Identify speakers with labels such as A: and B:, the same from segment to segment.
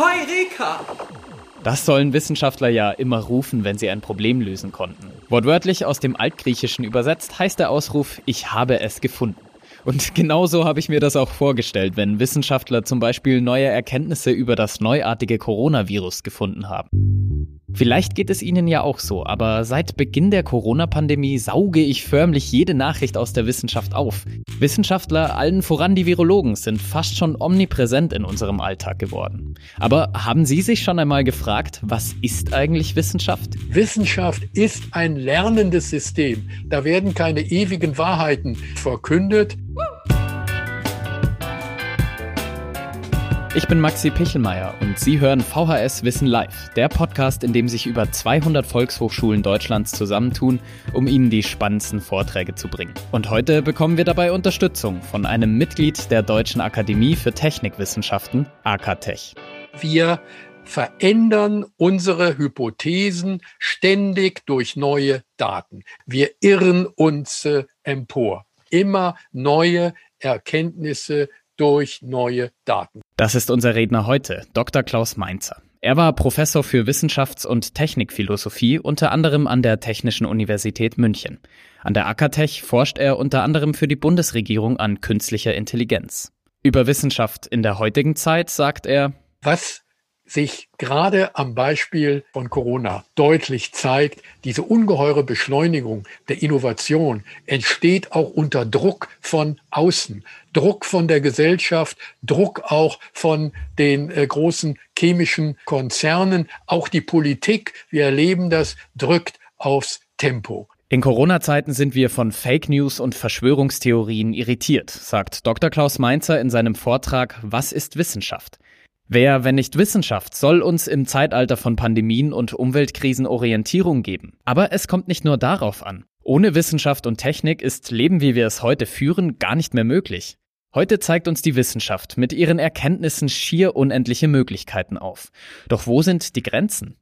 A: Heureka!
B: Das sollen Wissenschaftler ja immer rufen, wenn sie ein Problem lösen konnten. Wortwörtlich aus dem Altgriechischen übersetzt heißt der Ausruf Ich habe es gefunden. Und genau so habe ich mir das auch vorgestellt, wenn Wissenschaftler zum Beispiel neue Erkenntnisse über das neuartige Coronavirus gefunden haben. Vielleicht geht es Ihnen ja auch so, aber seit Beginn der Corona-Pandemie sauge ich förmlich jede Nachricht aus der Wissenschaft auf. Wissenschaftler, allen voran die Virologen, sind fast schon omnipräsent in unserem Alltag geworden. Aber haben Sie sich schon einmal gefragt, was ist eigentlich Wissenschaft?
C: Wissenschaft ist ein lernendes System. Da werden keine ewigen Wahrheiten verkündet.
B: Ich bin Maxi Pichelmeier und Sie hören VHS Wissen Live, der Podcast, in dem sich über 200 Volkshochschulen Deutschlands zusammentun, um Ihnen die spannendsten Vorträge zu bringen. Und heute bekommen wir dabei Unterstützung von einem Mitglied der Deutschen Akademie für Technikwissenschaften, AKTech.
C: Wir verändern unsere Hypothesen ständig durch neue Daten. Wir irren uns äh, empor. Immer neue Erkenntnisse durch neue Daten.
B: Das ist unser Redner heute, Dr. Klaus Mainzer. Er war Professor für Wissenschafts- und Technikphilosophie unter anderem an der Technischen Universität München. An der Akatech forscht er unter anderem für die Bundesregierung an künstlicher Intelligenz. Über Wissenschaft in der heutigen Zeit sagt er,
C: was sich gerade am Beispiel von Corona deutlich zeigt, diese ungeheure Beschleunigung der Innovation entsteht auch unter Druck von außen, Druck von der Gesellschaft, Druck auch von den äh, großen chemischen Konzernen, auch die Politik, wir erleben das, drückt aufs Tempo.
B: In Corona-Zeiten sind wir von Fake News und Verschwörungstheorien irritiert, sagt Dr. Klaus Mainzer in seinem Vortrag Was ist Wissenschaft? Wer, wenn nicht Wissenschaft, soll uns im Zeitalter von Pandemien und Umweltkrisen Orientierung geben? Aber es kommt nicht nur darauf an. Ohne Wissenschaft und Technik ist Leben, wie wir es heute führen, gar nicht mehr möglich. Heute zeigt uns die Wissenschaft mit ihren Erkenntnissen schier unendliche Möglichkeiten auf. Doch wo sind die Grenzen?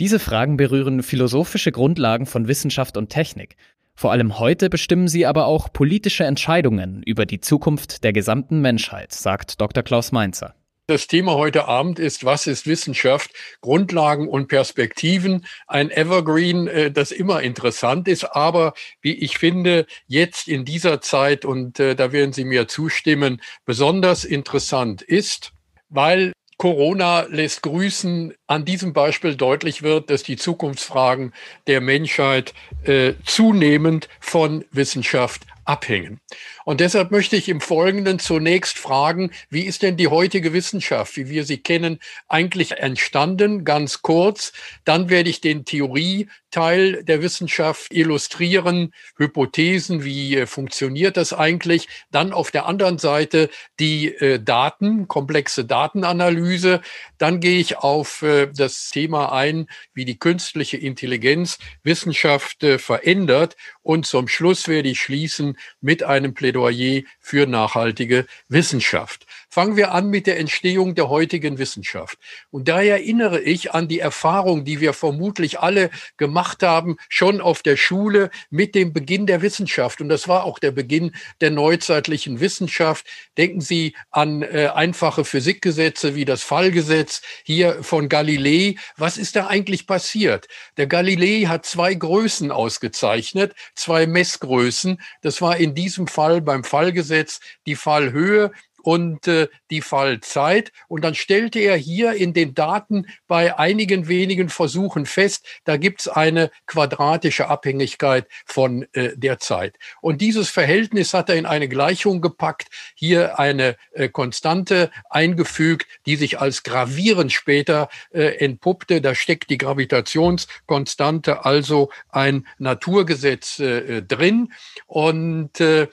B: Diese Fragen berühren philosophische Grundlagen von Wissenschaft und Technik. Vor allem heute bestimmen sie aber auch politische Entscheidungen über die Zukunft der gesamten Menschheit, sagt Dr. Klaus Mainzer.
C: Das Thema heute Abend ist, was ist Wissenschaft? Grundlagen und Perspektiven. Ein Evergreen, äh, das immer interessant ist, aber wie ich finde, jetzt in dieser Zeit, und äh, da werden Sie mir zustimmen, besonders interessant ist, weil Corona lässt grüßen. An diesem Beispiel deutlich wird, dass die Zukunftsfragen der Menschheit äh, zunehmend von Wissenschaft abhängen. Und deshalb möchte ich im Folgenden zunächst fragen, wie ist denn die heutige Wissenschaft, wie wir sie kennen, eigentlich entstanden? Ganz kurz. Dann werde ich den Theorieteil der Wissenschaft illustrieren, Hypothesen, wie äh, funktioniert das eigentlich? Dann auf der anderen Seite die äh, Daten, komplexe Datenanalyse. Dann gehe ich auf äh, das Thema ein, wie die künstliche Intelligenz Wissenschaft verändert. Und zum Schluss werde ich schließen mit einem Plädoyer für nachhaltige Wissenschaft. Fangen wir an mit der Entstehung der heutigen Wissenschaft. Und da erinnere ich an die Erfahrung, die wir vermutlich alle gemacht haben, schon auf der Schule mit dem Beginn der Wissenschaft. Und das war auch der Beginn der neuzeitlichen Wissenschaft. Denken Sie an äh, einfache Physikgesetze wie das Fallgesetz hier von Galilei. Was ist da eigentlich passiert? Der Galilei hat zwei Größen ausgezeichnet, zwei Messgrößen. Das war in diesem Fall beim Fallgesetz die Fallhöhe und äh, die Fallzeit. Und dann stellte er hier in den Daten bei einigen wenigen Versuchen fest, da gibt es eine quadratische Abhängigkeit von äh, der Zeit. Und dieses Verhältnis hat er in eine Gleichung gepackt, hier eine äh, Konstante eingefügt, die sich als gravierend später äh, entpuppte. Da steckt die Gravitationskonstante, also ein Naturgesetz äh, drin. Und äh, äh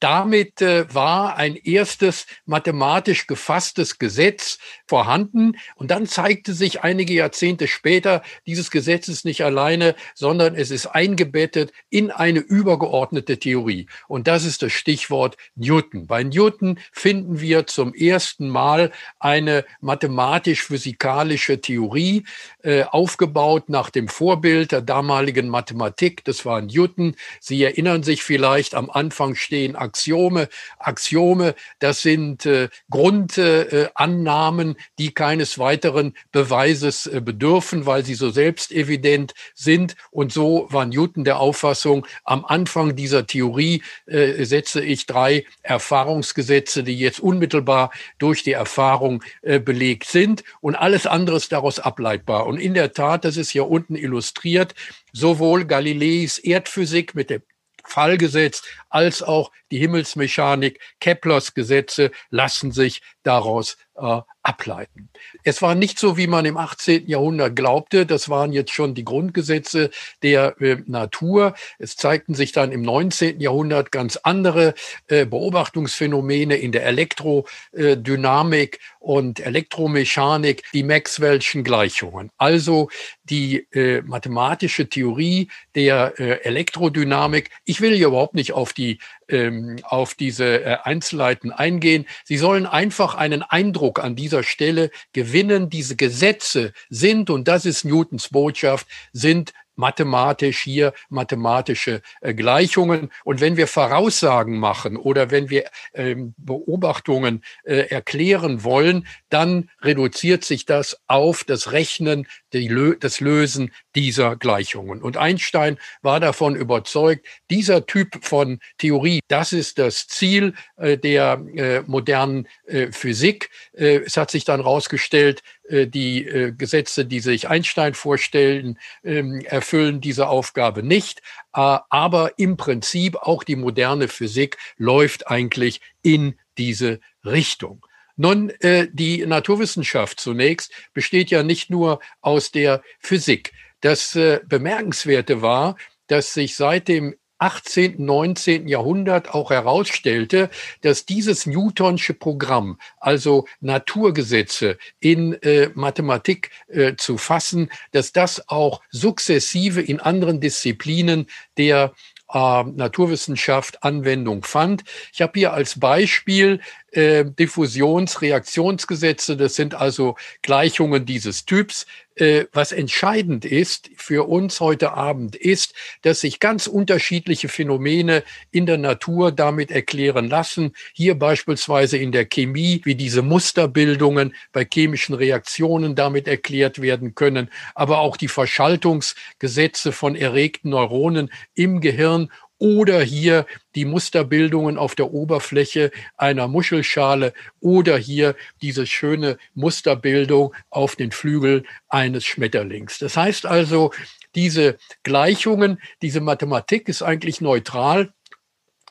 C: damit äh, war ein erstes mathematisch gefasstes Gesetz vorhanden. Und dann zeigte sich einige Jahrzehnte später, dieses Gesetz ist nicht alleine, sondern es ist eingebettet in eine übergeordnete Theorie. Und das ist das Stichwort Newton. Bei Newton finden wir zum ersten Mal eine mathematisch-physikalische Theorie, äh, aufgebaut nach dem Vorbild der damaligen Mathematik. Das war Newton. Sie erinnern sich vielleicht, am Anfang stehen Axiome. Axiome, das sind äh, Grundannahmen, die keines weiteren Beweises äh, bedürfen, weil sie so selbstevident sind. Und so war Newton der Auffassung, am Anfang dieser Theorie äh, setze ich drei Erfahrungsgesetze, die jetzt unmittelbar durch die Erfahrung äh, belegt sind und alles andere ist daraus ableitbar. Und in der Tat, das ist hier unten illustriert, sowohl Galileis Erdphysik mit dem Fallgesetz als auch die Himmelsmechanik, Keplers Gesetze lassen sich daraus äh, ableiten. Es war nicht so, wie man im 18. Jahrhundert glaubte. Das waren jetzt schon die Grundgesetze der äh, Natur. Es zeigten sich dann im 19. Jahrhundert ganz andere äh, Beobachtungsphänomene in der Elektrodynamik und Elektromechanik, die Maxwell'schen Gleichungen. Also die äh, mathematische Theorie der äh, Elektrodynamik. Ich will hier überhaupt nicht auf die ähm, auf diese äh, Einzelheiten eingehen. Sie sollen einfach einen Eindruck an dieser Stelle gewinnen. Diese Gesetze sind, und das ist Newtons Botschaft, sind mathematisch hier mathematische äh, Gleichungen. Und wenn wir Voraussagen machen oder wenn wir ähm, Beobachtungen äh, erklären wollen, dann reduziert sich das auf das Rechnen, die, das Lösen dieser Gleichungen. Und Einstein war davon überzeugt, dieser Typ von Theorie, das ist das Ziel äh, der äh, modernen äh, Physik. Äh, es hat sich dann herausgestellt, äh, die äh, Gesetze, die sich Einstein vorstellen, ähm, erfüllen diese Aufgabe nicht. Aber im Prinzip auch die moderne Physik läuft eigentlich in diese Richtung. Nun, die Naturwissenschaft zunächst besteht ja nicht nur aus der Physik. Das Bemerkenswerte war, dass sich seit dem 18., 19. Jahrhundert auch herausstellte, dass dieses Newtonsche Programm, also Naturgesetze in äh, Mathematik äh, zu fassen, dass das auch sukzessive in anderen Disziplinen der äh, Naturwissenschaft Anwendung fand. Ich habe hier als Beispiel äh, Diffusionsreaktionsgesetze, das sind also Gleichungen dieses Typs. Äh, was entscheidend ist für uns heute Abend ist, dass sich ganz unterschiedliche Phänomene in der Natur damit erklären lassen. Hier beispielsweise in der Chemie, wie diese Musterbildungen bei chemischen Reaktionen damit erklärt werden können, aber auch die Verschaltungsgesetze von erregten Neuronen im Gehirn oder hier die Musterbildungen auf der Oberfläche einer Muschelschale oder hier diese schöne Musterbildung auf den Flügel eines Schmetterlings. Das heißt also, diese Gleichungen, diese Mathematik ist eigentlich neutral.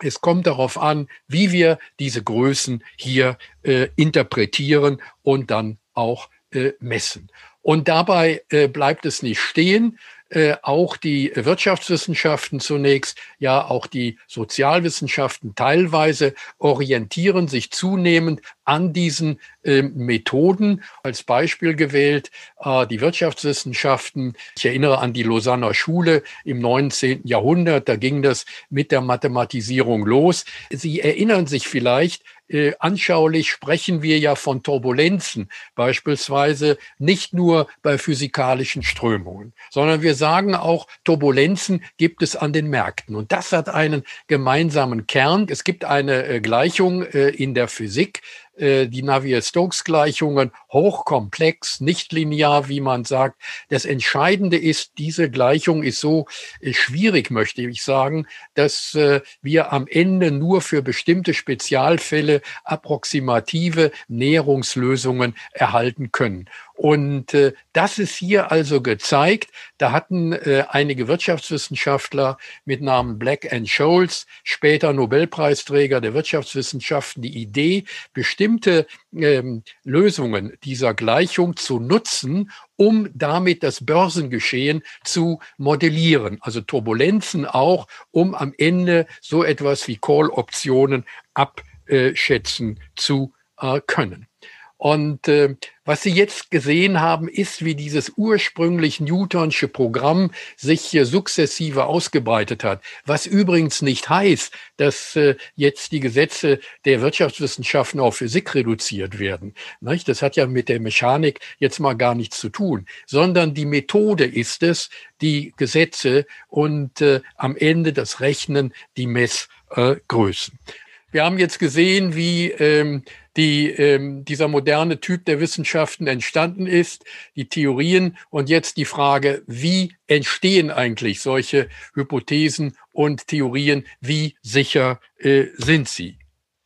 C: Es kommt darauf an, wie wir diese Größen hier äh, interpretieren und dann auch äh, messen. Und dabei äh, bleibt es nicht stehen, äh, auch die Wirtschaftswissenschaften zunächst, ja auch die Sozialwissenschaften teilweise orientieren sich zunehmend an diesen äh, Methoden. Als Beispiel gewählt äh, die Wirtschaftswissenschaften. Ich erinnere an die Lausanner Schule im 19. Jahrhundert. Da ging das mit der Mathematisierung los. Sie erinnern sich vielleicht, äh, anschaulich sprechen wir ja von Turbulenzen, beispielsweise nicht nur bei physikalischen Strömungen, sondern wir sagen auch, Turbulenzen gibt es an den Märkten. Und das hat einen gemeinsamen Kern. Es gibt eine äh, Gleichung äh, in der Physik, die Navier-Stokes-Gleichungen hochkomplex, nicht linear, wie man sagt. Das Entscheidende ist, diese Gleichung ist so äh, schwierig, möchte ich sagen, dass äh, wir am Ende nur für bestimmte Spezialfälle approximative Näherungslösungen erhalten können. Und äh, das ist hier also gezeigt. Da hatten äh, einige Wirtschaftswissenschaftler mit Namen Black and Scholes, später Nobelpreisträger der Wirtschaftswissenschaften, die Idee, bestimmte ähm, Lösungen dieser Gleichung zu nutzen, um damit das Börsengeschehen zu modellieren. Also Turbulenzen auch, um am Ende so etwas wie Call-Optionen abschätzen zu äh, können. Und äh, was Sie jetzt gesehen haben, ist, wie dieses ursprünglich Newtonsche Programm sich hier sukzessive ausgebreitet hat. Was übrigens nicht heißt, dass äh, jetzt die Gesetze der Wirtschaftswissenschaften auf Physik reduziert werden. Nicht? Das hat ja mit der Mechanik jetzt mal gar nichts zu tun, sondern die Methode ist es, die Gesetze und äh, am Ende das Rechnen, die Messgrößen. Wir haben jetzt gesehen, wie ähm, die, ähm, dieser moderne Typ der Wissenschaften entstanden ist, die Theorien und jetzt die Frage, wie entstehen eigentlich solche Hypothesen und Theorien, wie sicher äh, sind sie?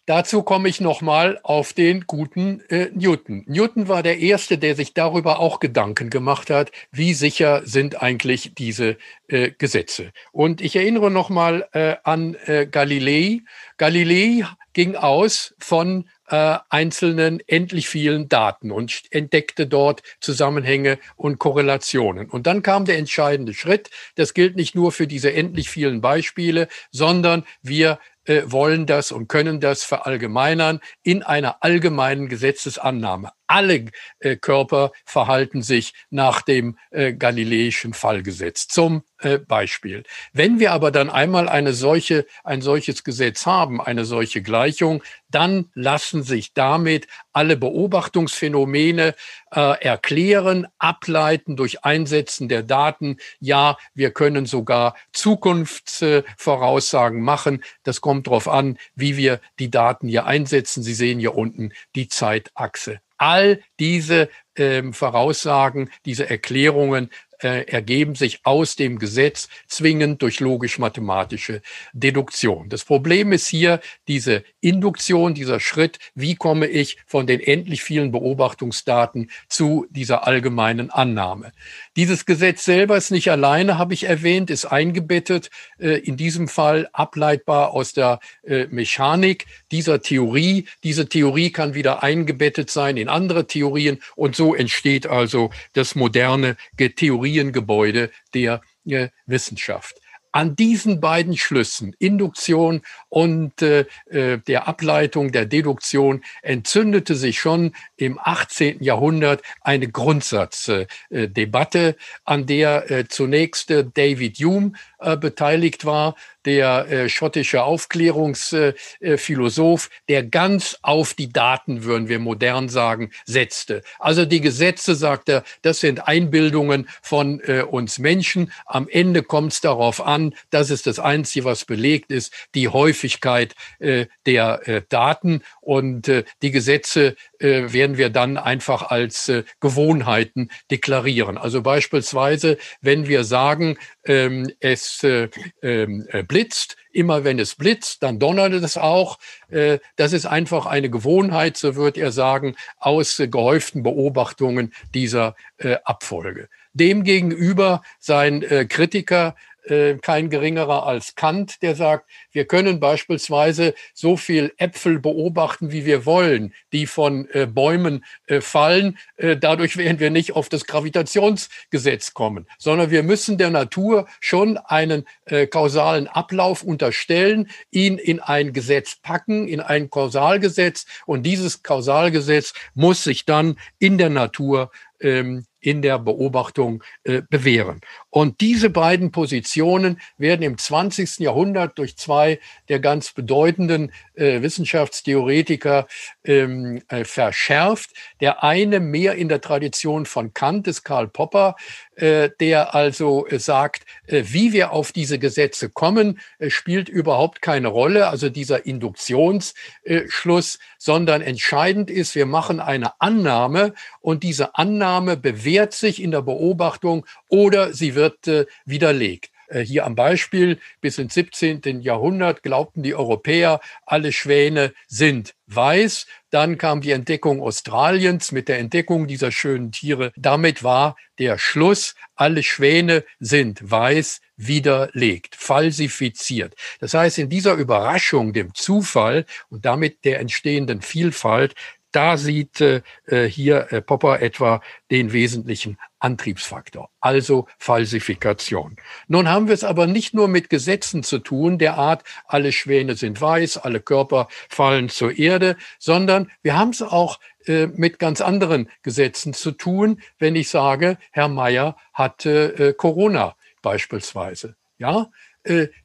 C: Dazu komme ich nochmal auf den guten äh, Newton. Newton war der Erste, der sich darüber auch Gedanken gemacht hat, wie sicher sind eigentlich diese äh, Gesetze. Und ich erinnere nochmal äh, an äh, Galilei. Galilei ging aus von äh, einzelnen endlich vielen Daten und entdeckte dort Zusammenhänge und Korrelationen. Und dann kam der entscheidende Schritt. Das gilt nicht nur für diese endlich vielen Beispiele, sondern wir wollen das und können das verallgemeinern in einer allgemeinen Gesetzesannahme. Alle äh, Körper verhalten sich nach dem äh, galileischen Fallgesetz. Zum äh, Beispiel. Wenn wir aber dann einmal eine solche, ein solches Gesetz haben, eine solche Gleichung, dann lassen sich damit alle Beobachtungsphänomene erklären, ableiten durch Einsetzen der Daten. Ja, wir können sogar Zukunftsvoraussagen machen. Das kommt darauf an, wie wir die Daten hier einsetzen. Sie sehen hier unten die Zeitachse. All diese ähm, Voraussagen, diese Erklärungen äh, ergeben sich aus dem Gesetz zwingend durch logisch-mathematische Deduktion. Das Problem ist hier diese Induktion, dieser Schritt, wie komme ich von den endlich vielen Beobachtungsdaten zu dieser allgemeinen Annahme. Dieses Gesetz selber ist nicht alleine, habe ich erwähnt, ist eingebettet, äh, in diesem Fall ableitbar aus der äh, Mechanik dieser Theorie. Diese Theorie kann wieder eingebettet sein in andere Theorien und so entsteht also das moderne Theoriengebäude der äh, Wissenschaft an diesen beiden Schlüssen, Induktion und äh, äh der Ableitung der Deduktion, entzündete sich schon im 18. Jahrhundert eine Grundsatzdebatte, an der äh, zunächst äh, David Hume äh, beteiligt war, der äh, schottische Aufklärungsphilosoph, äh, der ganz auf die Daten, würden wir modern sagen, setzte. Also die Gesetze, sagt er, das sind Einbildungen von äh, uns Menschen. Am Ende kommt es darauf an, das ist das Einzige, was belegt ist, die Häufigkeit äh, der äh, Daten. Und äh, die Gesetze äh, werden wir dann einfach als äh, Gewohnheiten deklarieren. Also beispielsweise, wenn wir sagen, ähm, es äh, ähm, äh, blitzt, immer wenn es blitzt, dann donnert es auch. Äh, das ist einfach eine Gewohnheit, so wird er sagen, aus äh, gehäuften Beobachtungen dieser äh, Abfolge. Demgegenüber sein äh, Kritiker äh, kein geringerer als Kant, der sagt, wir können beispielsweise so viel Äpfel beobachten, wie wir wollen, die von äh, Bäumen äh, fallen. Äh, dadurch werden wir nicht auf das Gravitationsgesetz kommen, sondern wir müssen der Natur schon einen äh, kausalen Ablauf unterstellen, ihn in ein Gesetz packen, in ein Kausalgesetz. Und dieses Kausalgesetz muss sich dann in der Natur ähm, in der Beobachtung äh, bewähren. Und diese beiden Positionen werden im 20. Jahrhundert durch zwei der ganz bedeutenden äh, Wissenschaftstheoretiker ähm, äh, verschärft. Der eine mehr in der Tradition von Kant ist Karl Popper, äh, der also äh, sagt, äh, wie wir auf diese Gesetze kommen, spielt überhaupt keine Rolle, also dieser Induktionsschluss, sondern entscheidend ist, wir machen eine Annahme und diese Annahme bewährt sich in der Beobachtung oder sie wird widerlegt. Hier am Beispiel, bis ins 17. Jahrhundert glaubten die Europäer, alle Schwäne sind weiß. Dann kam die Entdeckung Australiens mit der Entdeckung dieser schönen Tiere. Damit war der Schluss, alle Schwäne sind weiß, widerlegt, falsifiziert. Das heißt, in dieser Überraschung, dem Zufall und damit der entstehenden Vielfalt, da sieht äh, äh, hier äh, Popper etwa den wesentlichen Antriebsfaktor, also Falsifikation. Nun haben wir es aber nicht nur mit Gesetzen zu tun, der Art, alle Schwäne sind weiß, alle Körper fallen zur Erde, sondern wir haben es auch äh, mit ganz anderen Gesetzen zu tun, wenn ich sage, Herr Meier hatte äh, Corona beispielsweise. Ja,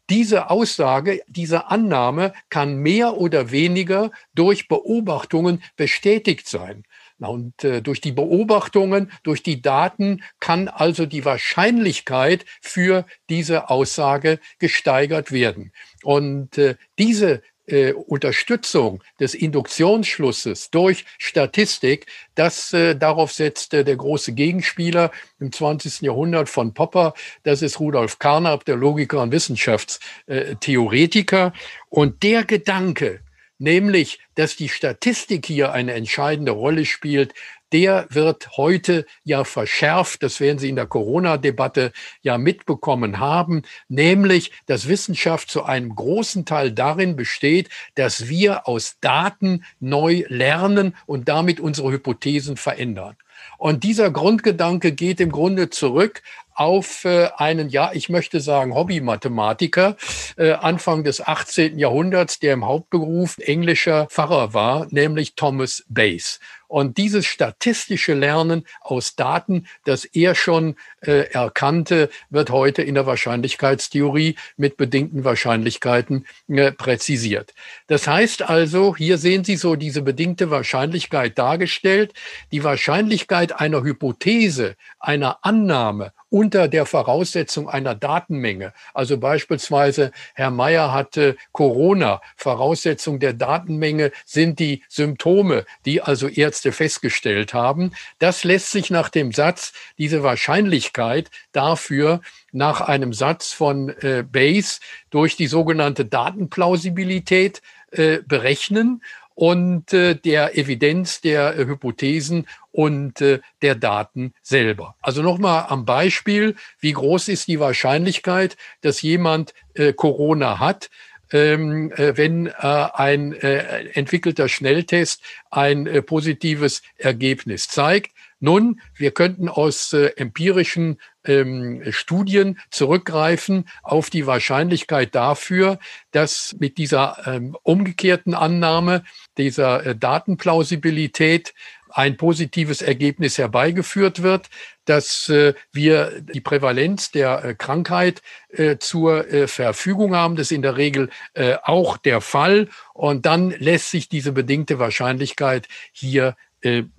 C: diese Aussage, diese Annahme kann mehr oder weniger durch Beobachtungen bestätigt sein. Und äh, durch die Beobachtungen, durch die Daten kann also die Wahrscheinlichkeit für diese Aussage gesteigert werden. Und äh, diese äh, Unterstützung des Induktionsschlusses durch Statistik, das äh, darauf setzt der große Gegenspieler im 20. Jahrhundert von Popper, das ist Rudolf Carnap, der Logiker und Wissenschaftstheoretiker. Und der Gedanke, nämlich, dass die Statistik hier eine entscheidende Rolle spielt, der wird heute ja verschärft. Das werden Sie in der Corona-Debatte ja mitbekommen haben, nämlich, dass Wissenschaft zu einem großen Teil darin besteht, dass wir aus Daten neu lernen und damit unsere Hypothesen verändern. Und dieser Grundgedanke geht im Grunde zurück auf äh, einen, ja, ich möchte sagen, Hobby-Mathematiker äh, Anfang des 18. Jahrhunderts, der im Hauptberuf englischer Pfarrer war, nämlich Thomas Bayes. Und dieses statistische Lernen aus Daten, das er schon äh, erkannte, wird heute in der Wahrscheinlichkeitstheorie mit bedingten Wahrscheinlichkeiten äh, präzisiert. Das heißt also, hier sehen Sie so diese bedingte Wahrscheinlichkeit dargestellt. Die Wahrscheinlichkeit einer Hypothese, einer Annahme unter der Voraussetzung einer Datenmenge. Also beispielsweise, Herr Mayer hatte Corona. Voraussetzung der Datenmenge sind die Symptome, die also Ärzte festgestellt haben. Das lässt sich nach dem Satz, diese Wahrscheinlichkeit dafür nach einem Satz von äh, Bayes durch die sogenannte Datenplausibilität äh, berechnen und äh, der Evidenz der äh, Hypothesen und äh, der Daten selber. Also nochmal am Beispiel, wie groß ist die Wahrscheinlichkeit, dass jemand äh, Corona hat, ähm, äh, wenn äh, ein äh, entwickelter Schnelltest ein äh, positives Ergebnis zeigt. Nun, wir könnten aus äh, empirischen ähm, Studien zurückgreifen auf die Wahrscheinlichkeit dafür, dass mit dieser ähm, umgekehrten Annahme, dieser äh, Datenplausibilität ein positives Ergebnis herbeigeführt wird, dass äh, wir die Prävalenz der äh, Krankheit äh, zur äh, Verfügung haben. Das ist in der Regel äh, auch der Fall. Und dann lässt sich diese bedingte Wahrscheinlichkeit hier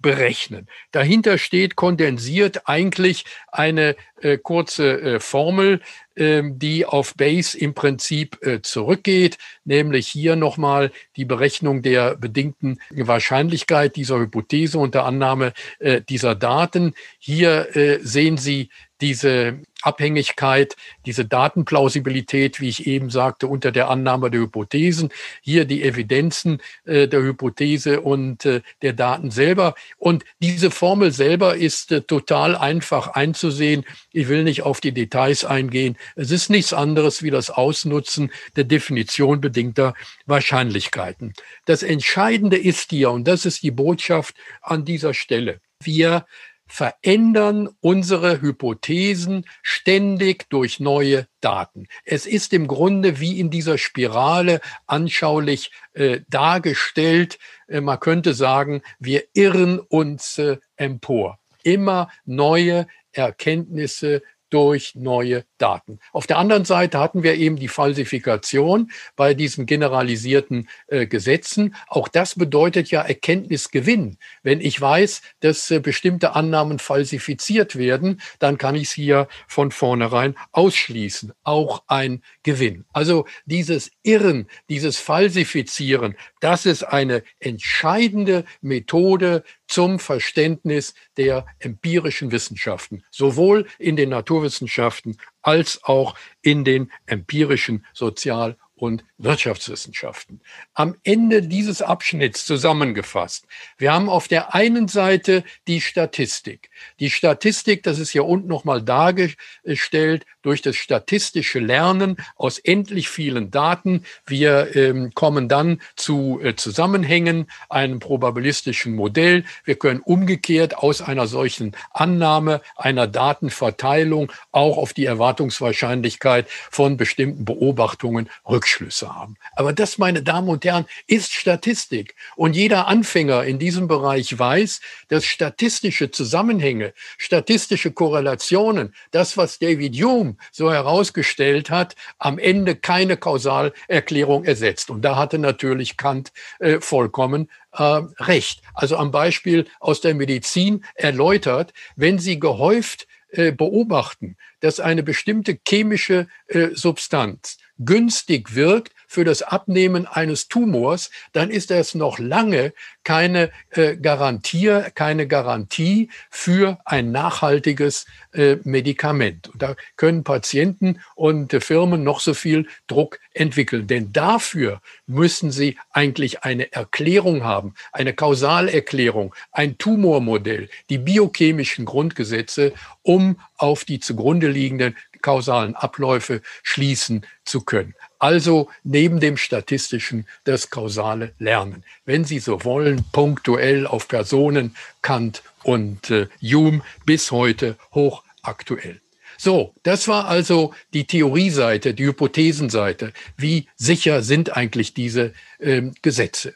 C: berechnen. Dahinter steht kondensiert eigentlich eine äh, kurze äh, Formel, ähm, die auf Base im Prinzip äh, zurückgeht, nämlich hier nochmal die Berechnung der bedingten Wahrscheinlichkeit dieser Hypothese unter Annahme äh, dieser Daten. Hier äh, sehen Sie diese Abhängigkeit, diese Datenplausibilität, wie ich eben sagte, unter der Annahme der Hypothesen, hier die Evidenzen äh, der Hypothese und äh, der Daten selber. Und diese Formel selber ist äh, total einfach einzusehen. Ich will nicht auf die Details eingehen. Es ist nichts anderes wie das Ausnutzen der Definition bedingter Wahrscheinlichkeiten. Das Entscheidende ist hier, und das ist die Botschaft an dieser Stelle, wir verändern unsere Hypothesen ständig durch neue Daten. Es ist im Grunde wie in dieser Spirale anschaulich äh, dargestellt. Äh, man könnte sagen, wir irren uns äh, empor. Immer neue Erkenntnisse durch neue Daten. Auf der anderen Seite hatten wir eben die Falsifikation bei diesen generalisierten äh, Gesetzen. Auch das bedeutet ja Erkenntnisgewinn. Wenn ich weiß, dass äh, bestimmte Annahmen falsifiziert werden, dann kann ich sie ja von vornherein ausschließen. Auch ein Gewinn. Also dieses Irren, dieses Falsifizieren, das ist eine entscheidende Methode zum Verständnis der empirischen Wissenschaften, sowohl in den Naturwissenschaften als auch in den empirischen Sozial- und Wirtschaftswissenschaften. Am Ende dieses Abschnitts zusammengefasst. Wir haben auf der einen Seite die Statistik. Die Statistik, das ist hier unten nochmal dargestellt, durch das statistische Lernen aus endlich vielen Daten. Wir ähm, kommen dann zu äh, Zusammenhängen, einem probabilistischen Modell. Wir können umgekehrt aus einer solchen Annahme einer Datenverteilung auch auf die Erwartungswahrscheinlichkeit von bestimmten Beobachtungen Rückschlüsse haben. Aber das, meine Damen und Herren, ist Statistik. Und jeder Anfänger in diesem Bereich weiß, dass statistische Zusammenhänge, statistische Korrelationen, das, was David Hume so herausgestellt hat, am Ende keine Kausalerklärung ersetzt. Und da hatte natürlich Kant äh, vollkommen äh, recht. Also am Beispiel aus der Medizin erläutert, wenn Sie gehäuft äh, beobachten, dass eine bestimmte chemische äh, Substanz günstig wirkt für das Abnehmen eines Tumors, dann ist das noch lange keine äh, Garantie, keine Garantie für ein nachhaltiges äh, Medikament. Und da können Patienten und äh, Firmen noch so viel Druck entwickeln. Denn dafür müssen sie eigentlich eine Erklärung haben, eine Kausalerklärung, ein Tumormodell, die biochemischen Grundgesetze, um auf die zugrunde liegenden kausalen Abläufe schließen zu können. Also neben dem statistischen das kausale Lernen. Wenn Sie so wollen, punktuell auf Personen, Kant und äh, Hume bis heute hochaktuell. So, das war also die Theorieseite, die Hypothesenseite. Wie sicher sind eigentlich diese ähm, Gesetze?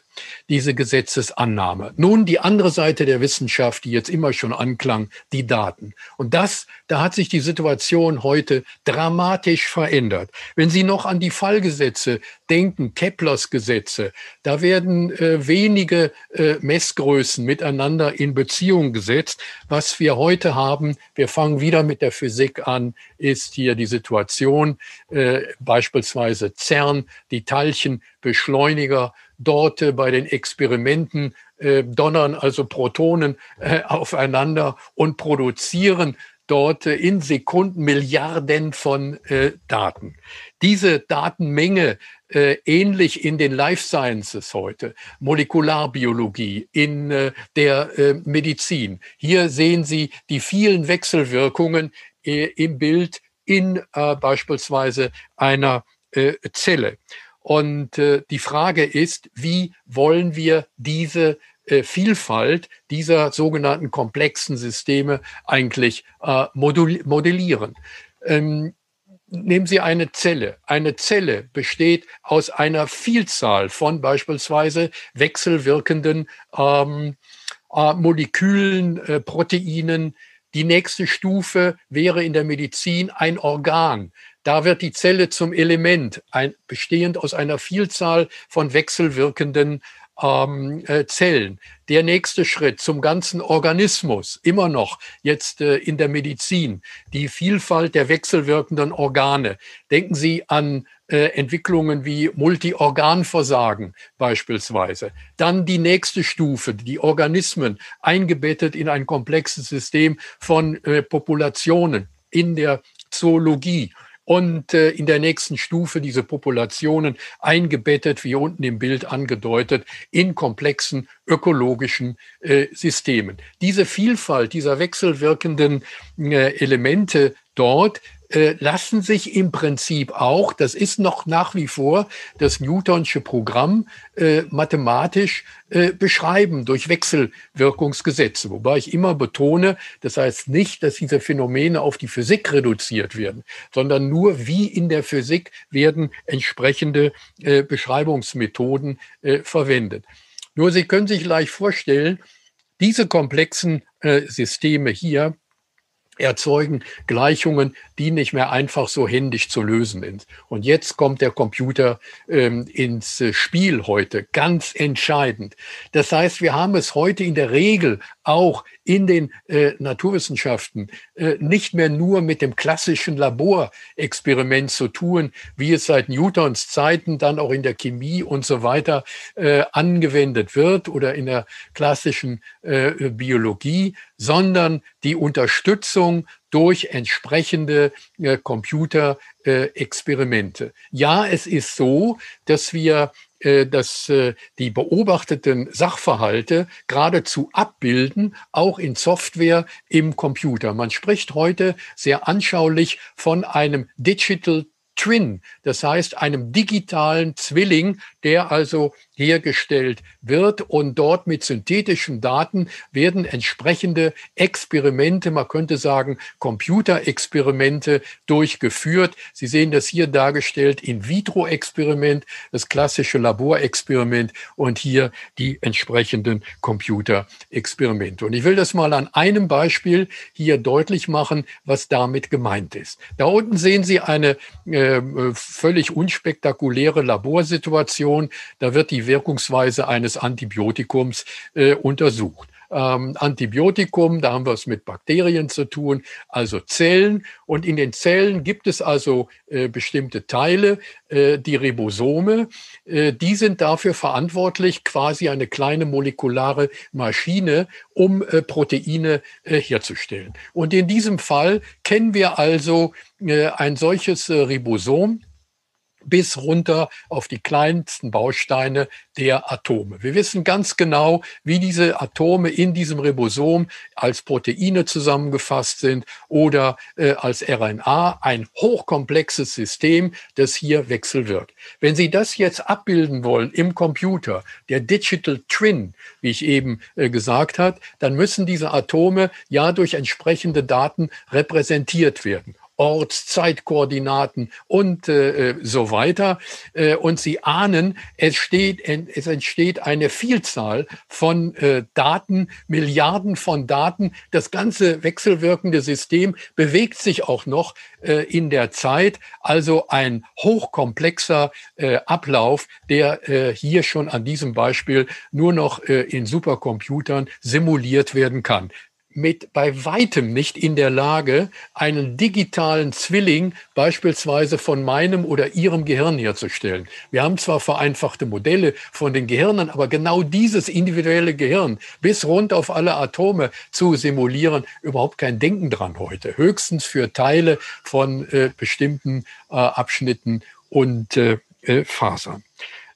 C: Diese Gesetzesannahme. Nun die andere Seite der Wissenschaft, die jetzt immer schon anklang, die Daten. Und das, da hat sich die Situation heute dramatisch verändert. Wenn Sie noch an die Fallgesetze denken, Keplers Gesetze, da werden äh, wenige äh, Messgrößen miteinander in Beziehung gesetzt. Was wir heute haben, wir fangen wieder mit der Physik an, ist hier die Situation, äh, beispielsweise CERN, die Teilchenbeschleuniger, dort bei den Experimenten äh, donnern also Protonen äh, aufeinander und produzieren dort in Sekunden Milliarden von äh, Daten. Diese Datenmenge äh, ähnlich in den Life Sciences heute, Molekularbiologie, in äh, der äh, Medizin. Hier sehen Sie die vielen Wechselwirkungen äh, im Bild in äh, beispielsweise einer Zelle. Und äh, die Frage ist, wie wollen wir diese äh, Vielfalt dieser sogenannten komplexen Systeme eigentlich äh, modellieren? Ähm, nehmen Sie eine Zelle. Eine Zelle besteht aus einer Vielzahl von beispielsweise wechselwirkenden ähm, äh, Molekülen, äh, Proteinen. Die nächste Stufe wäre in der Medizin ein Organ, da wird die Zelle zum Element, ein, bestehend aus einer Vielzahl von wechselwirkenden ähm, äh, Zellen. Der nächste Schritt zum ganzen Organismus, immer noch jetzt äh, in der Medizin, die Vielfalt der wechselwirkenden Organe. Denken Sie an äh, Entwicklungen wie Multiorganversagen beispielsweise. Dann die nächste Stufe, die Organismen eingebettet in ein komplexes System von äh, Populationen in der Zoologie und äh, in der nächsten Stufe diese Populationen eingebettet, wie unten im Bild angedeutet, in komplexen ökologischen äh, Systemen. Diese Vielfalt dieser wechselwirkenden äh, Elemente dort äh, lassen sich im Prinzip auch, das ist noch nach wie vor das Newtonsche Programm, äh, mathematisch äh, beschreiben durch Wechselwirkungsgesetze. Wobei ich immer betone, das heißt nicht, dass diese Phänomene auf die Physik reduziert werden, sondern nur wie in der Physik werden entsprechende äh, Beschreibungsmethoden äh, verwendet. Nur Sie können sich leicht vorstellen, diese komplexen äh, Systeme hier, erzeugen Gleichungen, die nicht mehr einfach so händisch zu lösen sind. Und jetzt kommt der Computer ähm, ins äh, Spiel heute, ganz entscheidend. Das heißt, wir haben es heute in der Regel auch in den äh, Naturwissenschaften äh, nicht mehr nur mit dem klassischen Laborexperiment zu tun, wie es seit Newtons Zeiten dann auch in der Chemie und so weiter äh, angewendet wird oder in der klassischen äh, Biologie, sondern die Unterstützung durch entsprechende äh, Computerexperimente. ja, es ist so, dass wir äh, dass äh, die beobachteten Sachverhalte geradezu abbilden, auch in Software im Computer. Man spricht heute sehr anschaulich von einem Digital Twin, das heißt einem digitalen Zwilling, der also hergestellt wird und dort mit synthetischen Daten werden entsprechende Experimente, man könnte sagen Computerexperimente durchgeführt. Sie sehen das hier dargestellt, In-vitro-Experiment, das klassische Laborexperiment und hier die entsprechenden Computerexperimente. Und ich will das mal an einem Beispiel hier deutlich machen, was damit gemeint ist. Da unten sehen Sie eine äh, völlig unspektakuläre Laborsituation. Da wird die Wirkungsweise eines Antibiotikums äh, untersucht. ähm, Antibiotikum, da haben wir es mit Bakterien zu tun, also Zellen. Und in den Zellen gibt es also äh, bestimmte Teile, äh, die Ribosome, äh, die sind dafür verantwortlich, quasi eine kleine molekulare Maschine, um äh, Proteine äh, herzustellen. Und in diesem Fall kennen wir also äh, ein solches Ribosom bis runter auf die kleinsten Bausteine der Atome. Wir wissen ganz genau, wie diese Atome in diesem Ribosom als Proteine zusammengefasst sind oder äh, als RNA, ein hochkomplexes System, das hier wechselwirkt. Wenn Sie das jetzt abbilden wollen im Computer, der Digital Twin, wie ich eben äh, gesagt habe, dann müssen diese Atome ja durch entsprechende Daten repräsentiert werden. Orts, Zeitkoordinaten und äh, äh, so weiter. Äh, und Sie ahnen, es, steht, es entsteht eine Vielzahl von äh, Daten, Milliarden von Daten. Das ganze wechselwirkende System bewegt sich auch noch äh, in der Zeit. Also ein hochkomplexer äh, Ablauf, der äh, hier schon an diesem Beispiel nur noch äh, in Supercomputern simuliert werden kann mit bei weitem nicht in der Lage, einen digitalen Zwilling beispielsweise von meinem oder ihrem Gehirn herzustellen. Wir haben zwar vereinfachte Modelle von den Gehirnen, aber genau dieses individuelle Gehirn bis rund auf alle Atome zu simulieren, überhaupt kein Denken dran heute. Höchstens für Teile von äh, bestimmten äh, Abschnitten und äh, äh Fasern.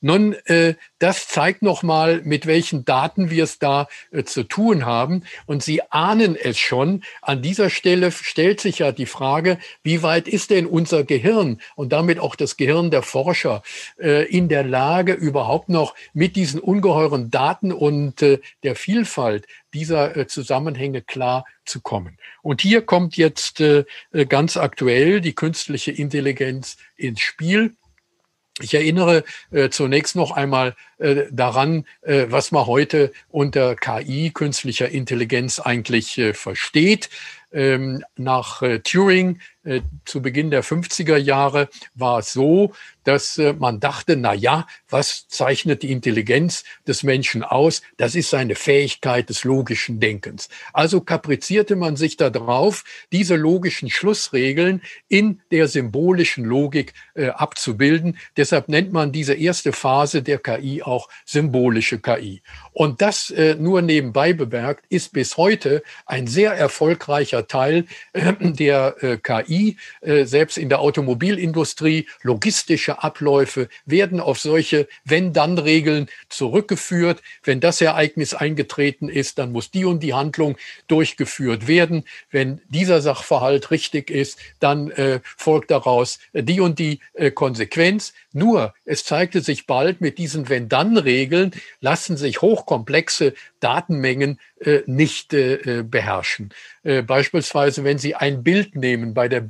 C: Nun, äh, das zeigt nochmal, mit welchen Daten wir es da äh, zu tun haben. Und Sie ahnen es schon. An dieser Stelle stellt sich ja die Frage, wie weit ist denn unser Gehirn und damit auch das Gehirn der Forscher äh, in der Lage, überhaupt noch mit diesen ungeheuren Daten und äh, der Vielfalt dieser äh, Zusammenhänge klar zu kommen. Und hier kommt jetzt äh, ganz aktuell die künstliche Intelligenz ins Spiel. Ich erinnere äh, zunächst noch einmal äh, daran, äh, was man heute unter KI, künstlicher Intelligenz, eigentlich äh, versteht. Ähm, nach äh, Turing äh, zu Beginn der 50er Jahre war es so, dass äh, man dachte, na ja, was zeichnet die Intelligenz des Menschen aus? Das ist seine Fähigkeit des logischen Denkens. Also kaprizierte man sich darauf, diese logischen Schlussregeln in der symbolischen Logik äh, abzubilden. Deshalb nennt man diese erste Phase der KI auch symbolische KI. Und das äh, nur nebenbei bemerkt, ist bis heute ein sehr erfolgreicher Teil äh, der äh, KI. Äh, selbst in der Automobilindustrie, logistische Abläufe werden auf solche Wenn-Dann-Regeln zurückgeführt. Wenn das Ereignis eingetreten ist, dann muss die und die Handlung durchgeführt werden. Wenn dieser Sachverhalt richtig ist, dann äh, folgt daraus die und die äh, Konsequenz. Nur, es zeigte sich bald, mit diesen Wenn-Dann-Regeln lassen sich hochkomplexe Datenmengen äh, nicht äh, äh, beherrschen. Äh, beispielsweise, wenn Sie ein Bild nehmen bei der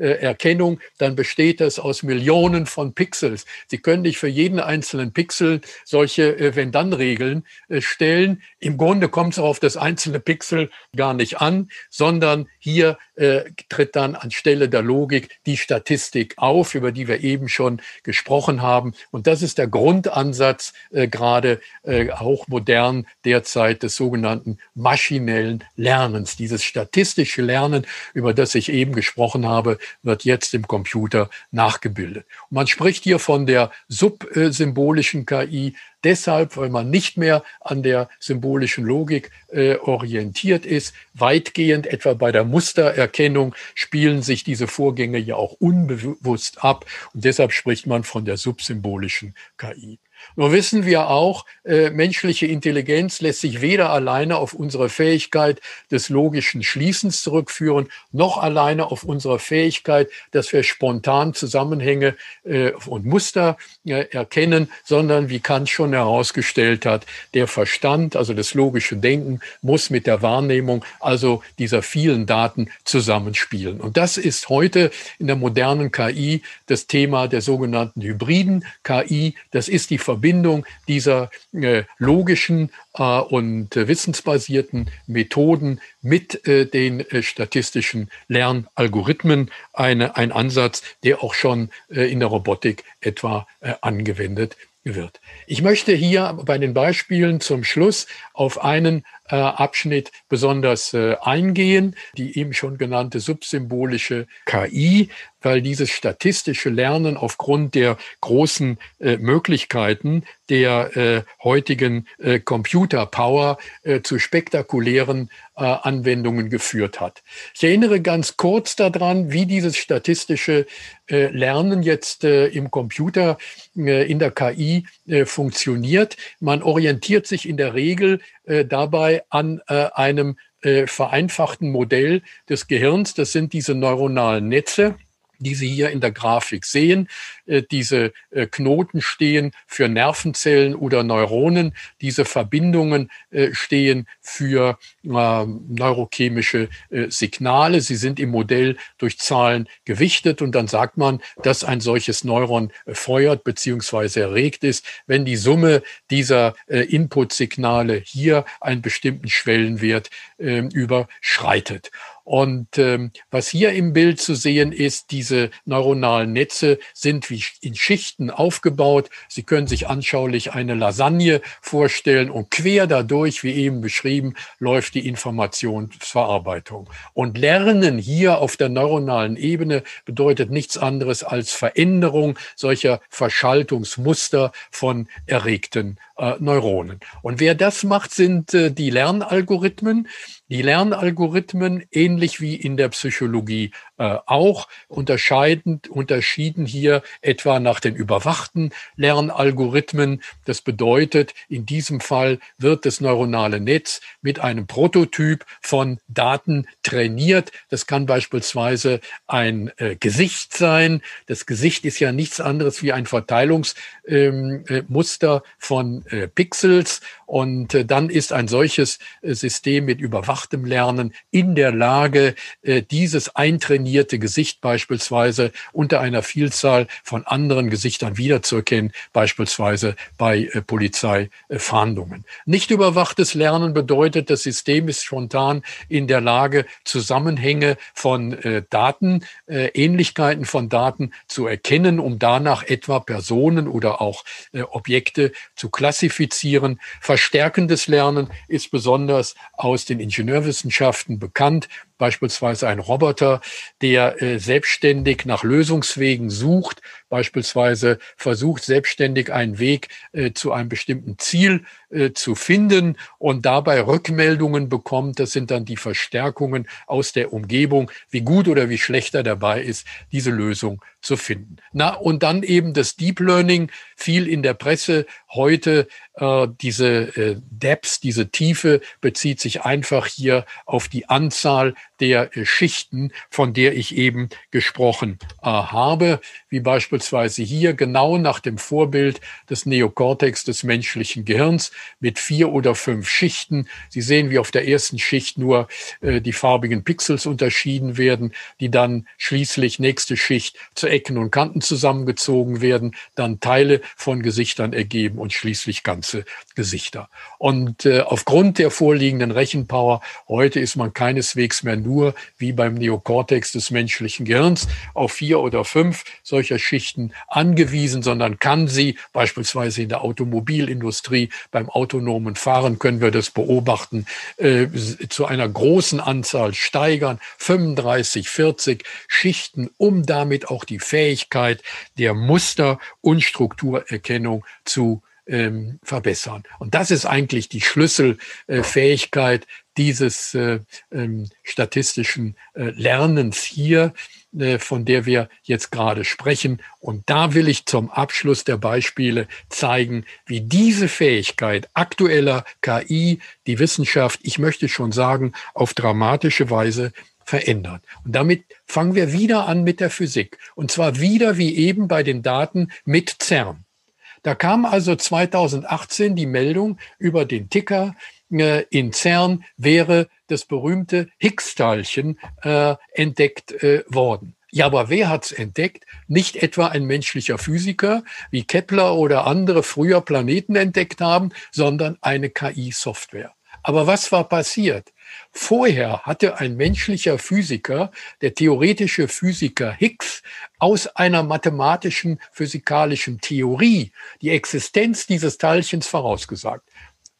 C: Bilderkennung, dann besteht das aus Millionen von Pixels. Sie können nicht für jeden einzelnen Pixel solche äh, Wenn-Dann-Regeln äh, stellen. Im Grunde kommt es auf das einzelne Pixel gar nicht an, sondern hier äh, tritt dann anstelle der Logik die Statistik auf, über die wir eben schon gesprochen haben. Und das ist der Grundansatz äh, gerade äh, auch modern derzeit des sogenannten maschinellen Lernens. Dieses statistische Lernen, über das ich eben gesprochen habe, wird jetzt im Computer nachgebildet. Und man spricht hier von der subsymbolischen KI, deshalb, weil man nicht mehr an der symbolischen Logik äh, orientiert ist. Weitgehend, etwa bei der Mustererkennung, spielen sich diese Vorgänge ja auch unbewusst ab. Und deshalb spricht man von der subsymbolischen KI. Nur wissen wir auch, äh, menschliche Intelligenz lässt sich weder alleine auf unsere Fähigkeit des logischen Schließens zurückführen, noch alleine auf unsere Fähigkeit, dass wir spontan Zusammenhänge äh, und Muster äh, erkennen, sondern wie Kant schon herausgestellt hat, der Verstand, also das logische Denken, muss mit der Wahrnehmung, also dieser vielen Daten zusammenspielen. Und das ist heute in der modernen KI das Thema der sogenannten hybriden KI. Das ist die Verbindung dieser äh, logischen äh, und äh, wissensbasierten Methoden mit äh, den äh, statistischen Lernalgorithmen eine, ein Ansatz, der auch schon äh, in der Robotik etwa angewendet wird. Ich möchte hier bei den Beispielen zum Schluss auf einen Abschnitt besonders äh, eingehen, die eben schon genannte subsymbolische KI, weil dieses statistische Lernen aufgrund der großen äh, Möglichkeiten der äh, heutigen äh, Computerpower äh, zu spektakulären äh, Anwendungen geführt hat. Ich erinnere ganz kurz daran, wie dieses statistische äh, Lernen jetzt äh, im Computer, äh, in der KI äh, funktioniert. Man orientiert sich in der Regel äh, dabei an äh, einem äh, vereinfachten Modell des Gehirns. Das sind diese neuronalen Netze die Sie hier in der Grafik sehen. Äh, diese äh, Knoten stehen für Nervenzellen oder Neuronen. Diese Verbindungen äh, stehen für neurochemische Signale. Sie sind im Modell durch Zahlen gewichtet und dann sagt man, dass ein solches Neuron feuert bzw. erregt ist, wenn die Summe dieser Input-Signale hier einen bestimmten Schwellenwert ähm, überschreitet. Und ähm, was hier im Bild zu sehen ist, diese neuronalen Netze sind wie in Schichten aufgebaut. Sie können sich anschaulich eine Lasagne vorstellen und quer dadurch, wie eben beschrieben, läuft die Informationsverarbeitung. Und Lernen hier auf der neuronalen Ebene bedeutet nichts anderes als Veränderung solcher Verschaltungsmuster von erregten äh, Neuronen. Und wer das macht, sind äh, die Lernalgorithmen. Die Lernalgorithmen, ähnlich wie in der Psychologie äh, auch, unterscheidend, unterschieden hier etwa nach den überwachten Lernalgorithmen. Das bedeutet, in diesem Fall wird das neuronale Netz mit einem Prototyp von Daten trainiert. Das kann beispielsweise ein äh, Gesicht sein. Das Gesicht ist ja nichts anderes wie ein Verteilungsmuster ähm, äh, von äh, Pixels. Und äh, dann ist ein solches äh, System mit überwachtem Lernen in der Lage, dieses eintrainierte Gesicht beispielsweise unter einer Vielzahl von anderen Gesichtern wiederzuerkennen, beispielsweise bei Polizeifahndungen. Nicht überwachtes Lernen bedeutet, das System ist spontan in der Lage, Zusammenhänge von Daten, Ähnlichkeiten von Daten zu erkennen, um danach etwa Personen oder auch Objekte zu klassifizieren Verstärkendes Lernen ist besonders aus den Ingenieurwissenschaften bekannt beispielsweise ein Roboter, der äh, selbstständig nach Lösungswegen sucht, beispielsweise versucht selbstständig einen Weg äh, zu einem bestimmten Ziel äh, zu finden und dabei Rückmeldungen bekommt. Das sind dann die Verstärkungen aus der Umgebung, wie gut oder wie schlecht er dabei ist, diese Lösung zu finden. Na, und dann eben das Deep Learning, viel in der Presse heute, äh, diese äh, Depths, diese Tiefe bezieht sich einfach hier auf die Anzahl der äh, Schichten, von der ich eben gesprochen äh, habe, wie beispielsweise hier genau nach dem Vorbild des Neokortex des menschlichen Gehirns mit vier oder fünf Schichten. Sie sehen, wie auf der ersten Schicht nur äh, die farbigen Pixels unterschieden werden, die dann schließlich nächste Schicht zu Ecken und Kanten zusammengezogen werden, dann Teile von Gesichtern ergeben und schließlich ganze Gesichter. Und äh, aufgrund der vorliegenden Rechenpower heute ist man keineswegs mehr nur wie beim Neokortex des menschlichen Gehirns auf vier oder fünf solcher Schichten angewiesen, sondern kann sie beispielsweise in der Automobilindustrie beim autonomen Fahren können wir das beobachten, äh, zu einer großen Anzahl steigern, 35, 40 Schichten, um damit auch die Fähigkeit der Muster- und Strukturerkennung zu ähm, verbessern. Und das ist eigentlich die Schlüsselfähigkeit dieses äh, ähm, statistischen äh, Lernens hier, äh, von der wir jetzt gerade sprechen. Und da will ich zum Abschluss der Beispiele zeigen, wie diese Fähigkeit aktueller KI die Wissenschaft, ich möchte schon sagen, auf dramatische Weise verändert. Und damit fangen wir wieder an mit der Physik. Und zwar wieder wie eben bei den Daten mit CERN. Da kam also 2018 die Meldung über den Ticker, äh, in CERN wäre das berühmte Higgs-Teilchen äh, entdeckt äh, worden. Ja, aber wer hat's entdeckt? Nicht etwa ein menschlicher Physiker, wie Kepler oder andere früher Planeten entdeckt haben, sondern eine KI-Software. Aber was war passiert? Vorher hatte ein menschlicher Physiker, der theoretische Physiker Higgs, aus einer mathematischen physikalischen Theorie die Existenz dieses Teilchens vorausgesagt.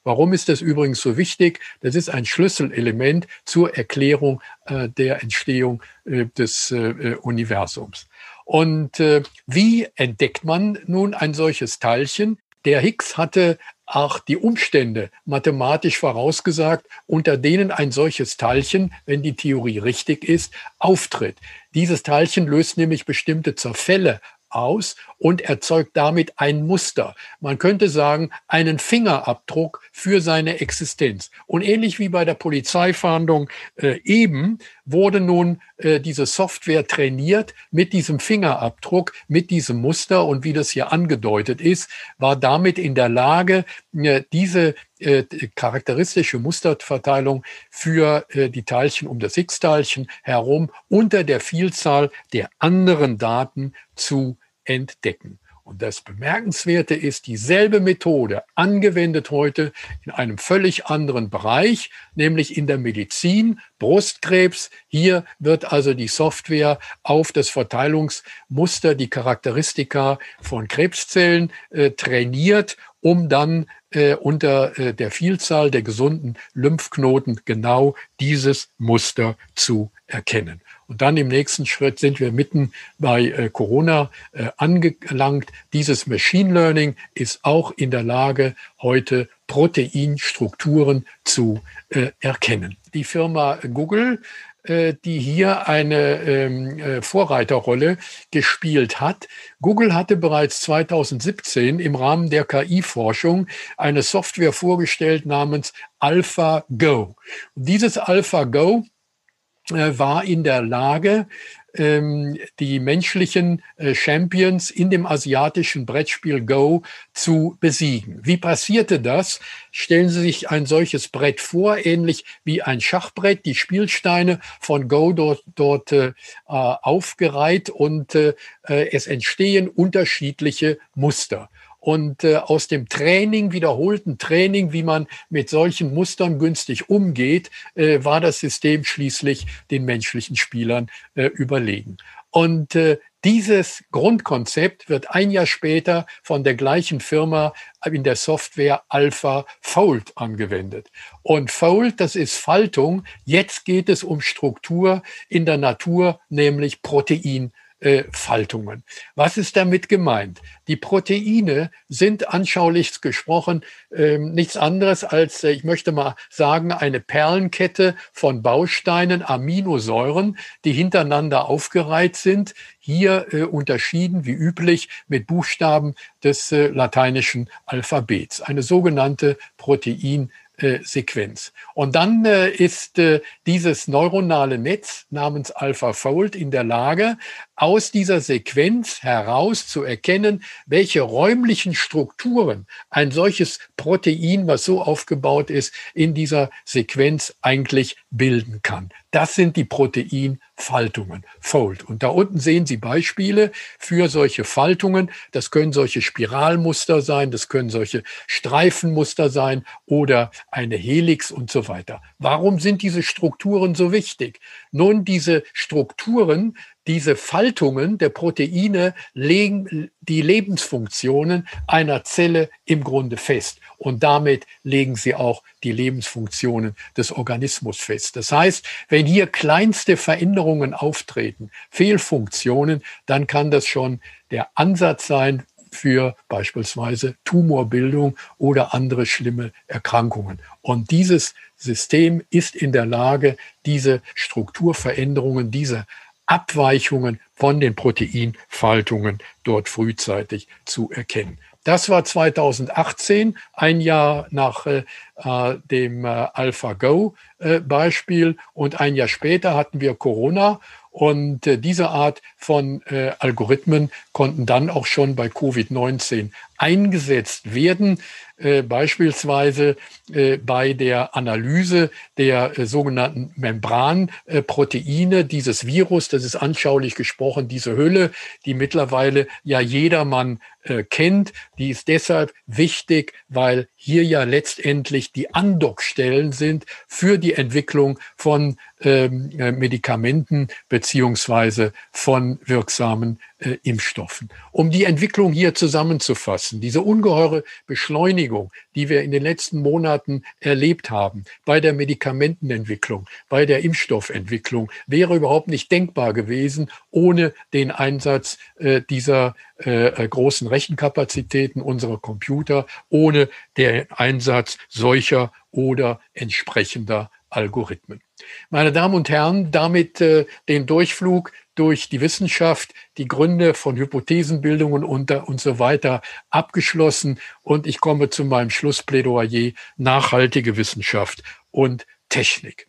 C: Warum ist das übrigens so wichtig? Das ist ein Schlüsselelement zur Erklärung äh, der Entstehung äh, des äh, Universums. Und äh, wie entdeckt man nun ein solches Teilchen? Der Higgs hatte auch die Umstände mathematisch vorausgesagt, unter denen ein solches Teilchen, wenn die Theorie richtig ist, auftritt. Dieses Teilchen löst nämlich bestimmte Zerfälle aus und erzeugt damit ein Muster. Man könnte sagen, einen Fingerabdruck für seine Existenz. Und ähnlich wie bei der Polizeifahndung äh, eben wurde nun äh, diese Software trainiert mit diesem Fingerabdruck, mit diesem Muster und wie das hier angedeutet ist, war damit in der Lage, äh, diese äh, charakteristische Musterverteilung für äh, die Teilchen um das Higgs-Teilchen herum unter der Vielzahl der anderen Daten zu entdecken. Und das Bemerkenswerte ist, dieselbe Methode angewendet heute in einem völlig anderen Bereich, nämlich in der Medizin, Brustkrebs. Hier wird also die Software auf das Verteilungsmuster, die Charakteristika von Krebszellen äh, trainiert, um dann äh, unter äh, der Vielzahl der gesunden Lymphknoten genau dieses Muster zu erkennen. Und dann im nächsten Schritt sind wir mitten bei äh, Corona äh, angelangt. Dieses Machine Learning ist auch in der Lage, heute Proteinstrukturen zu äh, erkennen. Die Firma Google äh, die hier eine ähm, äh, Vorreiterrolle gespielt hat. Google hatte bereits 2017 im Rahmen der KI-Forschung eine Software vorgestellt namens AlphaGo. Dieses AlphaGo äh, war in der Lage, ähm, die menschlichen äh, Champions in dem asiatischen Brettspiel Go zu besiegen. Wie passierte das? Stellen Sie sich ein solches Brett vor, ähnlich wie ein Schachbrett, die Spielsteine von Go dort, dort äh, aufgereiht und äh, es entstehen unterschiedliche Muster. Und äh, aus dem Training, wiederholten Training, wie man mit solchen Mustern günstig umgeht, äh, war das System schließlich den menschlichen Spielern äh, überlegen. Und äh, dieses Grundkonzept wird ein Jahr später von der gleichen Firma in der Software Alpha Fold angewendet. Und Fold, das ist Faltung. Jetzt geht es um Struktur in der Natur, nämlich Protein äh, Faltungen. Was ist damit gemeint? Die Proteine sind anschaulich gesprochen äh, nichts anderes als, äh, ich möchte mal sagen, eine Perlenkette von Bausteinen, Aminosäuren, die hintereinander aufgereiht sind. Hier äh, unterschieden wie üblich mit Buchstaben des äh, lateinischen Alphabets. Eine sogenannte Protein Sequenz. Und dann äh, ist äh, dieses neuronale Netz namens AlphaFold in der Lage, aus dieser Sequenz heraus zu erkennen, welche räumlichen Strukturen ein solches Protein, was so aufgebaut ist, in dieser Sequenz eigentlich bilden kann. Das sind die Proteinfaltungen, Fold. Und da unten sehen Sie Beispiele für solche Faltungen. Das können solche Spiralmuster sein, das können solche Streifenmuster sein oder eine Helix und so weiter. Warum sind diese Strukturen so wichtig? Nun, diese Strukturen diese Faltungen der Proteine legen die Lebensfunktionen einer Zelle im Grunde fest. Und damit legen sie auch die Lebensfunktionen des Organismus fest. Das heißt, wenn hier kleinste Veränderungen auftreten, Fehlfunktionen, dann kann das schon der Ansatz sein für beispielsweise Tumorbildung oder andere schlimme Erkrankungen. Und dieses System ist in der Lage, diese Strukturveränderungen, diese Abweichungen von den Proteinfaltungen dort frühzeitig zu erkennen. Das war 2018, ein Jahr nach äh, äh dem äh, AlphaGo-Beispiel. Äh, und ein Jahr später hatten wir Corona. Und äh, diese Art von äh, Algorithmen konnten dann auch schon bei Covid-19 eingesetzt werden. Äh, beispielsweise äh, bei der Analyse der äh, sogenannten Membranproteine dieses Virus. Das ist anschaulich gesprochen diese Hülle, die mittlerweile ja jedermann kennt. Die ist deshalb wichtig, weil hier ja letztendlich die Andockstellen sind für die Entwicklung von ähm, äh, Medikamenten beziehungsweise von wirksamen äh, Impfstoffen. Um die Entwicklung hier zusammenzufassen, diese ungeheure Beschleunigung, die wir in den letzten Monaten erlebt haben bei der Medikamentenentwicklung, bei der Impfstoffentwicklung, wäre überhaupt nicht denkbar gewesen ohne den Einsatz äh, dieser äh, äh großen Rechenkapazitäten unserer Computer, ohne den Einsatz solcher oder entsprechender Algorithmen. Meine Damen und Herren, damit äh, den Durchflug durch die Wissenschaft, die Gründe von Hypothesenbildungen und, und so weiter abgeschlossen. Und ich komme zu meinem Schlussplädoyer nachhaltige Wissenschaft und Technik.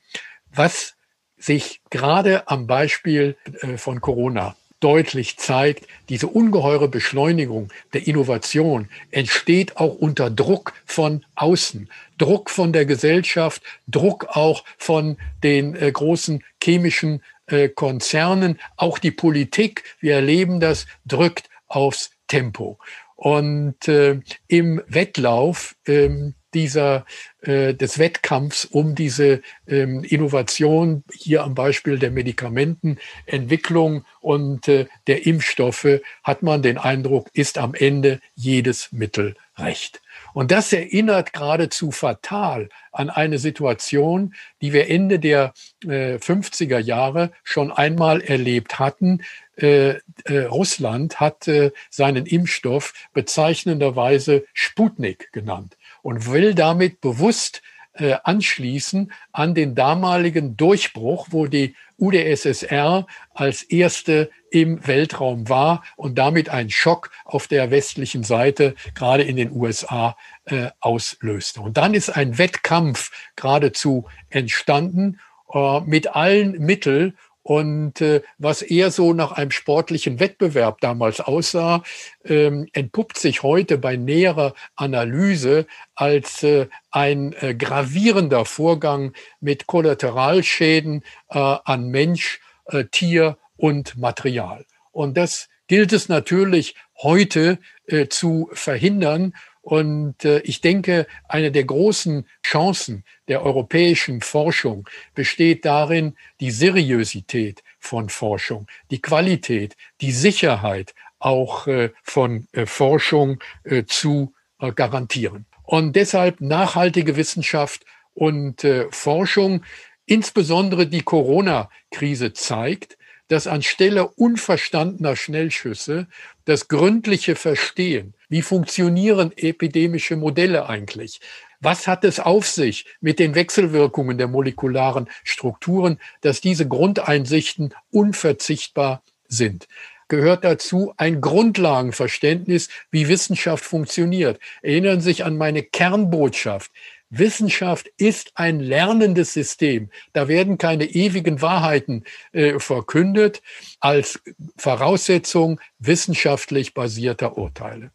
C: Was sich gerade am Beispiel äh, von Corona deutlich zeigt, diese ungeheure Beschleunigung der Innovation entsteht auch unter Druck von außen, Druck von der Gesellschaft, Druck auch von den äh, großen chemischen äh, Konzernen, auch die Politik, wir erleben das, drückt aufs Tempo. Und äh, im Wettlauf ähm, dieser äh, des Wettkampfs um diese ähm, Innovation hier am Beispiel der Medikamentenentwicklung und äh, der Impfstoffe hat man den Eindruck, ist am Ende jedes Mittel recht. Und das erinnert geradezu fatal an eine Situation, die wir Ende der äh, 50er Jahre schon einmal erlebt hatten. Äh, äh, Russland hat äh, seinen Impfstoff bezeichnenderweise Sputnik genannt und will damit bewusst äh, anschließen an den damaligen Durchbruch, wo die UdSSR als erste im Weltraum war und damit einen Schock auf der westlichen Seite, gerade in den USA, äh, auslöste. Und dann ist ein Wettkampf geradezu entstanden äh, mit allen Mitteln, und äh, was eher so nach einem sportlichen Wettbewerb damals aussah, ähm, entpuppt sich heute bei näherer Analyse als äh, ein äh, gravierender Vorgang mit Kollateralschäden äh, an Mensch, äh, Tier und Material. Und das gilt es natürlich heute äh, zu verhindern. Und äh, ich denke, eine der großen Chancen der europäischen Forschung besteht darin, die Seriosität von Forschung, die Qualität, die Sicherheit auch äh, von äh, Forschung äh, zu äh, garantieren. Und deshalb nachhaltige Wissenschaft und äh, Forschung, insbesondere die Corona-Krise zeigt, dass anstelle unverstandener Schnellschüsse das gründliche Verstehen, wie funktionieren epidemische Modelle eigentlich, was hat es auf sich mit den Wechselwirkungen der molekularen Strukturen, dass diese Grundeinsichten unverzichtbar sind? gehört dazu ein Grundlagenverständnis, wie Wissenschaft funktioniert. Erinnern Sie sich an meine Kernbotschaft. Wissenschaft ist ein lernendes System. Da werden keine ewigen Wahrheiten äh, verkündet als Voraussetzung wissenschaftlich basierter Urteile.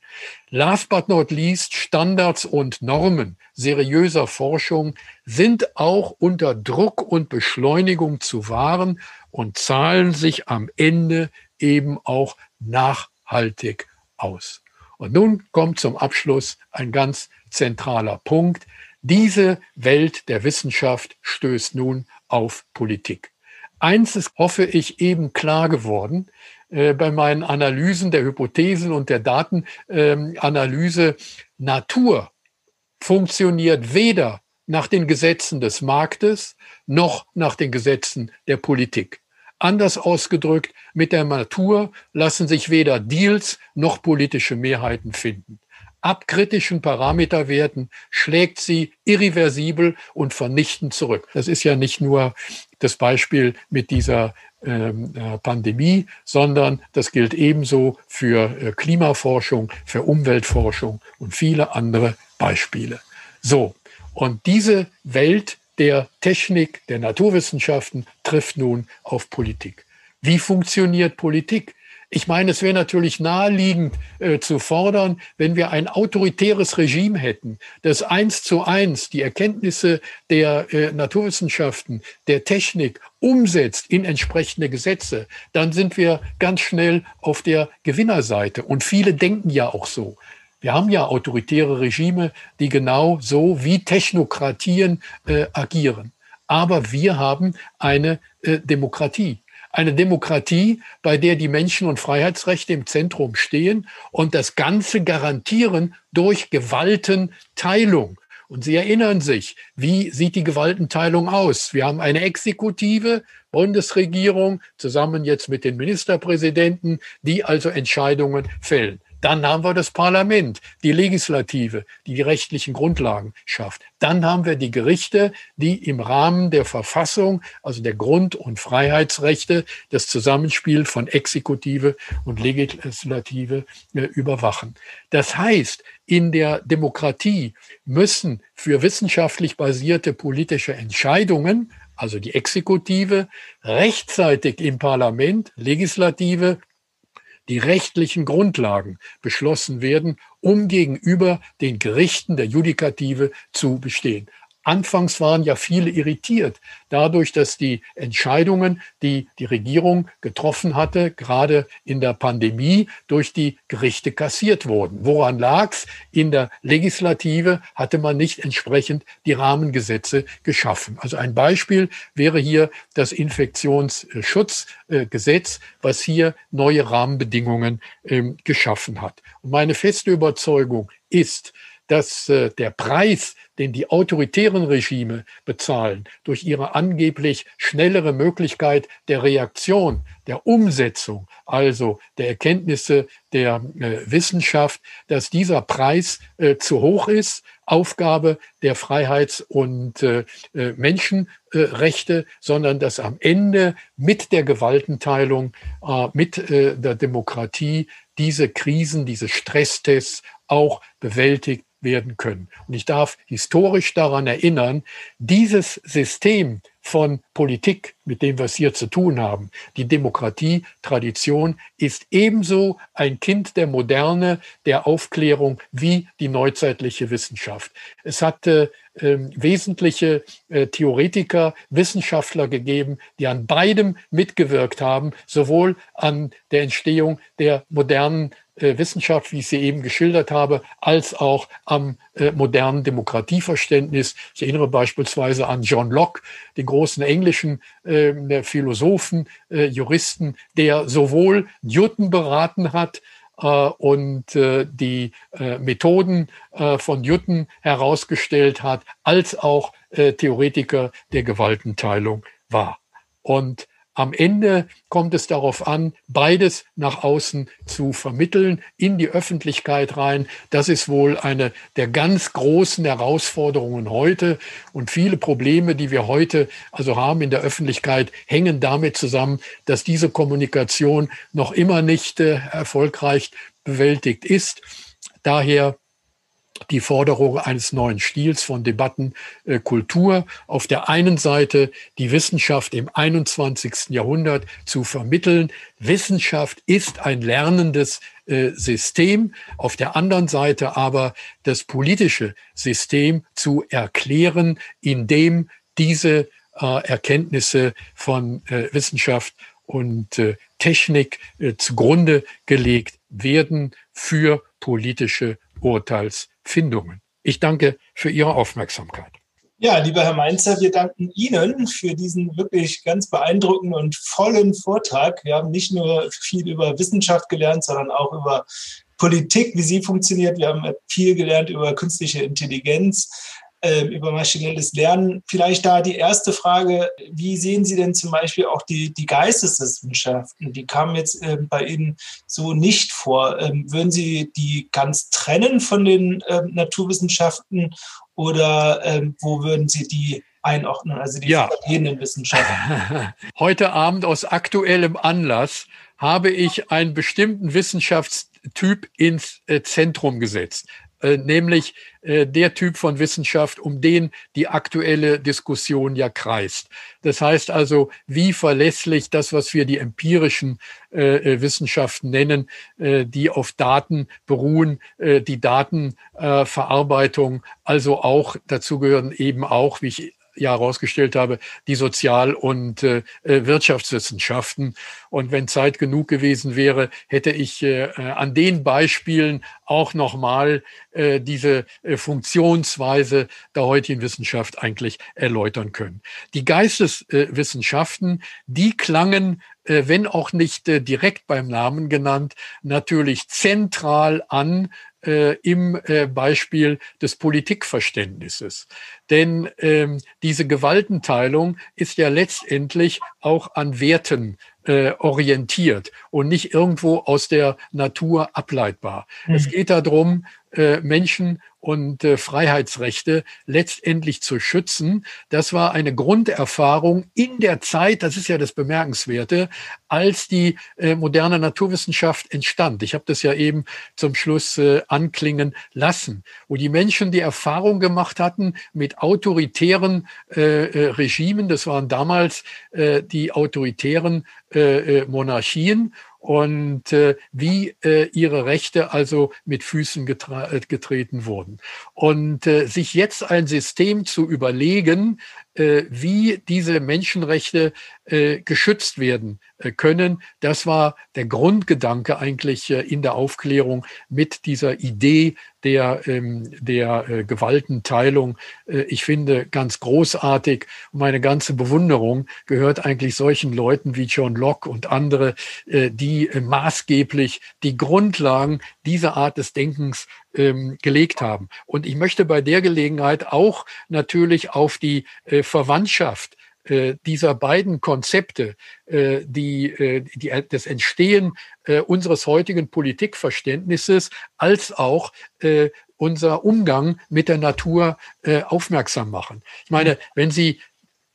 C: Last but not least, Standards und Normen seriöser Forschung sind auch unter Druck und Beschleunigung zu wahren und zahlen sich am Ende eben auch nachhaltig aus. Und nun kommt zum Abschluss ein ganz zentraler Punkt. Diese Welt der Wissenschaft stößt nun auf Politik. Eins ist, hoffe ich, eben klar geworden äh, bei meinen Analysen der Hypothesen und der Datenanalyse. Ähm, Natur funktioniert weder nach den Gesetzen des Marktes noch nach den Gesetzen der Politik. Anders ausgedrückt, mit der Natur lassen sich weder Deals noch politische Mehrheiten finden ab kritischen Parameterwerten schlägt sie irreversibel und vernichtend zurück. Das ist ja nicht nur das Beispiel mit dieser ähm, äh, Pandemie, sondern das gilt ebenso für äh, Klimaforschung, für Umweltforschung und viele andere Beispiele. So, und diese Welt der Technik, der Naturwissenschaften trifft nun auf Politik. Wie funktioniert Politik? Ich meine, es wäre natürlich naheliegend äh, zu fordern, wenn wir ein autoritäres Regime hätten, das eins zu eins die Erkenntnisse der äh, Naturwissenschaften, der Technik umsetzt in entsprechende Gesetze, dann sind wir ganz schnell auf der Gewinnerseite. Und viele denken ja auch so. Wir haben ja autoritäre Regime, die genau so wie Technokratien äh, agieren. Aber wir haben eine äh, Demokratie. Eine Demokratie, bei der die Menschen- und Freiheitsrechte im Zentrum stehen und das Ganze garantieren durch Gewaltenteilung. Und Sie erinnern sich, wie sieht die Gewaltenteilung aus? Wir haben eine Exekutive, Bundesregierung, zusammen jetzt mit den Ministerpräsidenten, die also Entscheidungen fällen. Dann haben wir das Parlament, die Legislative, die die rechtlichen Grundlagen schafft. Dann haben wir die Gerichte, die im Rahmen der Verfassung, also der Grund- und Freiheitsrechte, das Zusammenspiel von Exekutive und Legislative äh, überwachen. Das heißt, in der Demokratie müssen für wissenschaftlich basierte politische Entscheidungen, also die Exekutive, rechtzeitig im Parlament, Legislative die rechtlichen Grundlagen beschlossen werden, um gegenüber den Gerichten der Judikative zu bestehen. Anfangs waren ja viele irritiert dadurch, dass die Entscheidungen, die die Regierung getroffen hatte, gerade in der Pandemie, durch die Gerichte kassiert wurden. Woran lag's? In der Legislative hatte man nicht entsprechend die Rahmengesetze geschaffen. Also ein Beispiel wäre hier das Infektionsschutzgesetz, was hier neue Rahmenbedingungen ähm, geschaffen hat. Und meine feste Überzeugung ist, dass äh, der Preis, den die autoritären Regime bezahlen, durch ihre angeblich schnellere Möglichkeit der Reaktion, der Umsetzung, also der Erkenntnisse der äh, Wissenschaft, dass dieser Preis äh, zu hoch ist. Aufgabe der Freiheits- und äh, äh Menschenrechte, sondern dass am Ende mit der Gewaltenteilung, mit der Demokratie diese Krisen, diese Stresstests auch bewältigt werden können. Und ich darf historisch daran erinnern, dieses System von Politik, mit dem wir es hier zu tun haben, die Demokratie, Tradition, ist ebenso ein Kind der Moderne, der Aufklärung wie die neuzeitliche Wissenschaft. Es hatte wesentliche äh, Theoretiker, Wissenschaftler gegeben, die an beidem mitgewirkt haben, sowohl an der Entstehung der modernen äh, Wissenschaft, wie ich sie eben geschildert habe, als auch am äh, modernen Demokratieverständnis. Ich erinnere beispielsweise an John Locke, den großen englischen äh, Philosophen, äh, Juristen, der sowohl Newton beraten hat, und äh, die Methoden von Newton herausgestellt hat, als auch Theoretiker der Gewaltenteilung war. Und am Ende kommt es darauf an, beides nach außen zu vermitteln, in die Öffentlichkeit rein. Das ist wohl eine der ganz großen Herausforderungen heute. Und viele Probleme, die wir heute also haben in der Öffentlichkeit, hängen damit zusammen, dass diese Kommunikation noch immer nicht äh, erfolgreich bewältigt ist. Daher die Forderung eines neuen Stils von Debattenkultur. Äh, Auf der einen Seite die Wissenschaft im 21. Jahrhundert zu vermitteln. Wissenschaft ist ein lernendes äh, System. Auf der anderen Seite aber das politische System zu erklären, indem diese äh, Erkenntnisse von äh, Wissenschaft und äh, Technik äh, zugrunde gelegt werden für politische Urteilsfindungen. Ich danke für Ihre Aufmerksamkeit.
A: Ja, lieber Herr Mainzer, wir danken Ihnen für diesen wirklich ganz beeindruckenden und vollen Vortrag. Wir haben nicht nur viel über Wissenschaft gelernt, sondern auch über Politik, wie sie funktioniert. Wir haben viel gelernt über künstliche Intelligenz. Ähm, über maschinelles Lernen. Vielleicht da die erste Frage, wie sehen Sie denn zum Beispiel auch die, die Geisteswissenschaften? Die kamen jetzt äh, bei Ihnen so nicht vor. Ähm, würden Sie die ganz trennen von den ähm, Naturwissenschaften oder ähm, wo würden Sie die einordnen, also die
C: ja. verschiedenen Wissenschaften? Heute Abend aus aktuellem Anlass habe ich einen bestimmten Wissenschaftstyp ins äh, Zentrum gesetzt. Äh, nämlich äh, der Typ von Wissenschaft, um den die aktuelle Diskussion ja kreist. Das heißt also, wie verlässlich das, was wir die empirischen äh, Wissenschaften nennen, die auf Daten beruhen, die Datenverarbeitung, also auch dazu gehören eben auch, wie ich ja herausgestellt habe, die Sozial- und äh, äh, Wirtschaftswissenschaften. Und wenn Zeit genug gewesen wäre, hätte ich äh, äh an den Beispielen auch nochmal äh, diese äh, Funktionsweise der heutigen Wissenschaft eigentlich erläutern können. Die Geisteswissenschaften, die klangen wenn auch nicht direkt beim Namen genannt, natürlich zentral an äh, im äh, Beispiel des Politikverständnisses. Denn ähm, diese Gewaltenteilung ist ja letztendlich auch an Werten äh, orientiert und nicht irgendwo aus der Natur ableitbar. Mhm. Es geht darum, äh, Menschen und äh, Freiheitsrechte letztendlich zu schützen. Das war eine Grunderfahrung in der Zeit, das ist ja das Bemerkenswerte, als die äh, moderne Naturwissenschaft entstand. Ich habe das ja eben zum Schluss äh, anklingen lassen, wo die Menschen die Erfahrung gemacht hatten mit autoritären äh, äh Regimen. Das waren damals äh, die autoritären äh, äh Monarchien und äh, wie äh, ihre Rechte also mit Füßen äh, getreten wurden. Und äh, sich jetzt ein System zu überlegen, wie diese Menschenrechte äh, geschützt werden äh, können. Das war der Grundgedanke eigentlich in der Aufklärung mit dieser Idee der, ähm, der Gewaltenteilung. Ich finde ganz großartig. Meine ganze Bewunderung gehört eigentlich solchen Leuten wie John Locke und andere, die maßgeblich die Grundlagen dieser Art des Denkens ähm, gelegt haben. Und ich möchte bei der Gelegenheit auch natürlich auf die äh, Verwandtschaft äh, dieser beiden Konzepte, äh, die, äh, die, das Entstehen unseres heutigen Politikverständnisses als auch unser Umgang mit der Natur aufmerksam machen. Ich meine, wenn Sie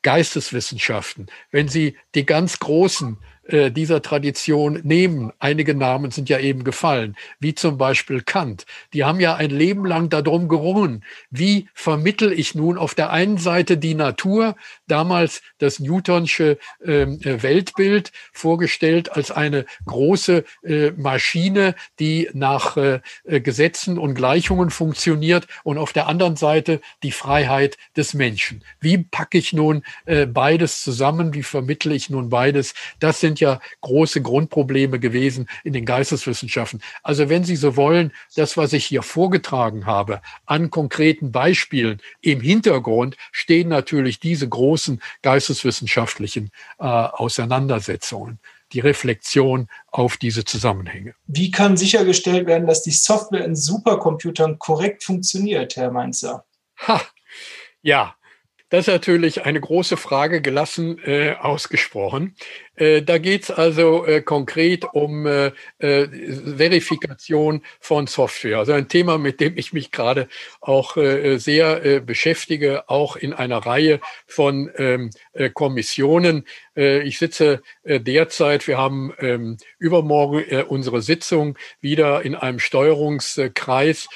C: Geisteswissenschaften, wenn Sie die ganz großen äh, dieser Tradition nehmen. Einige Namen sind ja eben gefallen, wie zum Beispiel Kant. Die haben ja ein Leben lang darum gerungen, wie vermittel ich nun auf der einen Seite die Natur, damals das Newtonsche ähm, äh, Weltbild vorgestellt als eine große äh, Maschine, die nach äh, äh, Gesetzen und Gleichungen funktioniert und auf der anderen Seite die Freiheit des Menschen. Wie packe ich nun beides zusammen? Wie vermittle ich nun beides? Das sind ja große Grundprobleme gewesen in den Geisteswissenschaften. Also wenn Sie so wollen, das, was ich hier vorgetragen habe, an konkreten Beispielen im Hintergrund stehen natürlich diese großen geisteswissenschaftlichen äh, Auseinandersetzungen die Reflexion auf diese Zusammenhänge.
A: Wie kann sichergestellt werden, dass die Software in Supercomputern korrekt funktioniert, Herr Mainzer?
C: Ha, ja, das ist natürlich eine große Frage gelassen äh, ausgesprochen. Äh, da geht's also äh, konkret um äh, Verifikation von Software. Also ein Thema, mit dem ich mich gerade auch sehr beschäftige, auch in einer Reihe von ähm, äh, Kommissionen. Ich sitze derzeit, wir haben ähm, übermorgen unsere Sitzung wieder in einem Steuerungskreis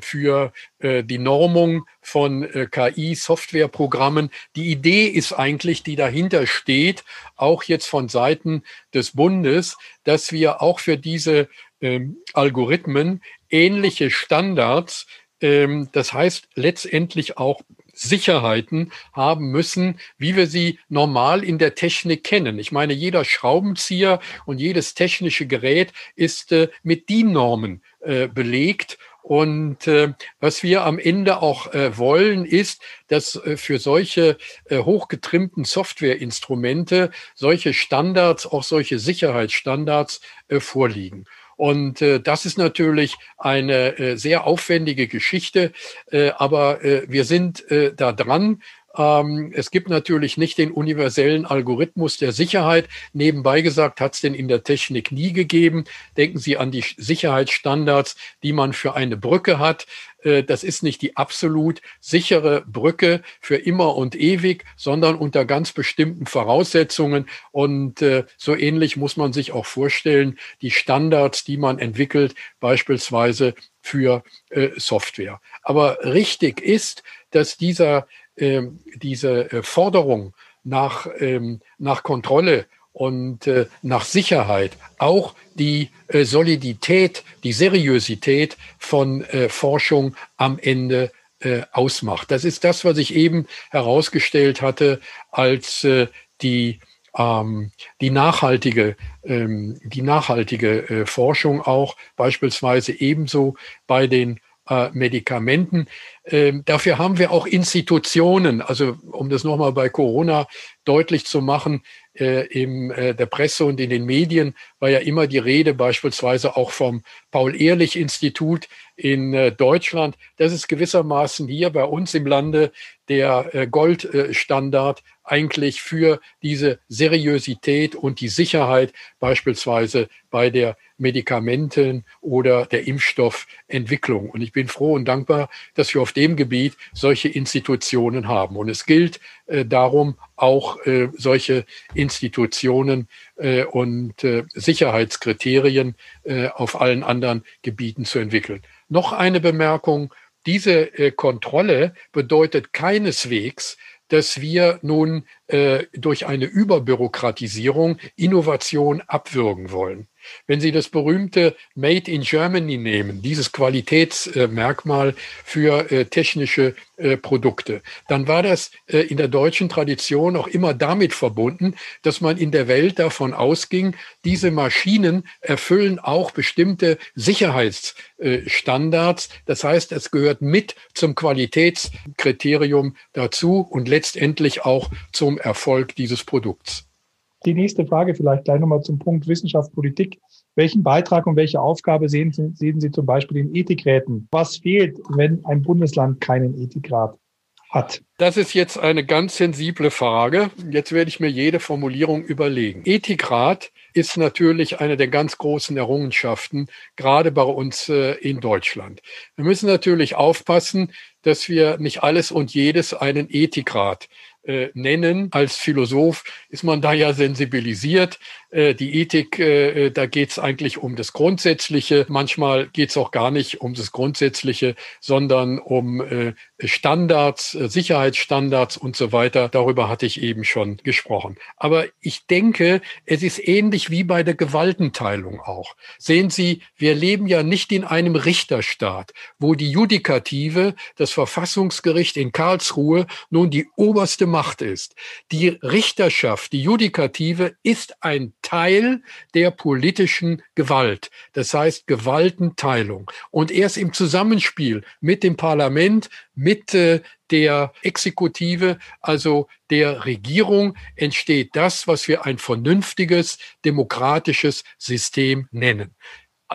C: für die Normung von KI-Softwareprogrammen. Die Idee ist eigentlich, die dahinter steht, auch jetzt von Seiten des Bundes, dass wir auch für diese ähm, Algorithmen ähnliche Standards, ähm, das heißt letztendlich auch Sicherheiten haben müssen, wie wir sie normal in der Technik kennen. Ich meine, jeder Schraubenzieher und jedes technische Gerät ist äh, mit DIN-Normen äh, belegt und äh, was wir am Ende auch äh, wollen, ist, dass äh, für solche äh, hochgetrimmten Softwareinstrumente solche Standards, auch solche Sicherheitsstandards äh, vorliegen. Und äh, das ist natürlich eine äh, sehr aufwendige Geschichte, äh, aber äh, wir sind äh, da dran. Ähm, es gibt natürlich nicht den universellen Algorithmus der Sicherheit. Nebenbei gesagt hat es den in der Technik nie gegeben. Denken Sie an die Sicherheitsstandards, die man für eine Brücke hat. Äh, das ist nicht die absolut sichere Brücke für immer und ewig, sondern unter ganz bestimmten Voraussetzungen. Und äh, so ähnlich muss man sich auch vorstellen, die Standards, die man entwickelt, beispielsweise für äh, Software. Aber richtig ist, dass dieser diese äh, Forderung nach, ähm, nach Kontrolle und äh, nach Sicherheit, auch die äh, Solidität, die Seriosität von Forschung am Ende ausmacht. Das ist das, was ich eben herausgestellt hatte als die ähm, die nachhaltige, ähm, die nachhaltige Forschung auch beispielsweise ebenso bei den äh, Medikamenten. Ähm, dafür haben wir auch Institutionen. Also um das nochmal bei Corona deutlich zu machen, äh, in äh, der Presse und in den Medien war ja immer die Rede beispielsweise auch vom Paul-Ehrlich-Institut in äh, Deutschland. Das ist gewissermaßen hier bei uns im Lande der äh, Goldstandard eigentlich für diese Seriosität und die Sicherheit beispielsweise bei der Medikamenten oder der Impfstoffentwicklung. Und ich bin froh und dankbar, dass wir auf dem Gebiet solche Institutionen haben. Und es gilt äh, darum, auch äh, solche Institutionen äh, und äh, Sicherheitskriterien auf allen anderen Gebieten zu entwickeln. Noch eine Bemerkung. Diese äh, Kontrolle bedeutet keineswegs, dass wir nun äh, durch eine Überbürokratisierung Innovation abwürgen wollen. Wenn Sie das berühmte Made in Germany nehmen, dieses Qualitätsmerkmal für äh, technische äh, Produkte, dann war das äh, in der deutschen Tradition auch immer damit verbunden, dass man in der Welt davon ausging, diese Maschinen erfüllen auch bestimmte Sicherheitsstandards. Das heißt, es gehört mit zum Qualitätskriterium dazu und letztendlich auch zum Erfolg dieses Produkts.
D: Die nächste Frage vielleicht gleich nochmal zum Punkt Wissenschaft, Politik. Welchen Beitrag und welche Aufgabe sehen Sie, sehen Sie zum Beispiel in Ethikräten? Was fehlt, wenn ein Bundesland keinen Ethikrat hat?
C: Das ist jetzt eine ganz sensible Frage. Jetzt werde ich mir jede Formulierung überlegen. Ethikrat ist natürlich eine der ganz großen Errungenschaften, gerade bei uns äh, in Deutschland. Wir müssen natürlich aufpassen, dass wir nicht alles und jedes einen Ethikrat äh, nennen. Als Philosoph ist man da ja sensibilisiert. Äh, die Ethik, äh, äh da geht es eigentlich um das Grundsätzliche. Manchmal geht es auch gar nicht um das Grundsätzliche, sondern um Standards, Sicherheitsstandards und so weiter. Darüber hatte ich eben schon gesprochen. Aber ich denke, es ist ähnlich wie bei der Gewaltenteilung auch. Sehen Sie, wir leben ja nicht in einem Richterstaat, wo die Judikative, das Verfassungsgericht in Karlsruhe, nun die oberste Macht ist. Die Richterschaft, die Judikative ist ein Teil der politischen Gewalt. Das heißt Gewaltenteilung. Und erst im Zusammenspiel mit dem Parlament, mit äh, der Exekutive, also der Regierung, entsteht das, was wir ein vernünftiges demokratisches System nennen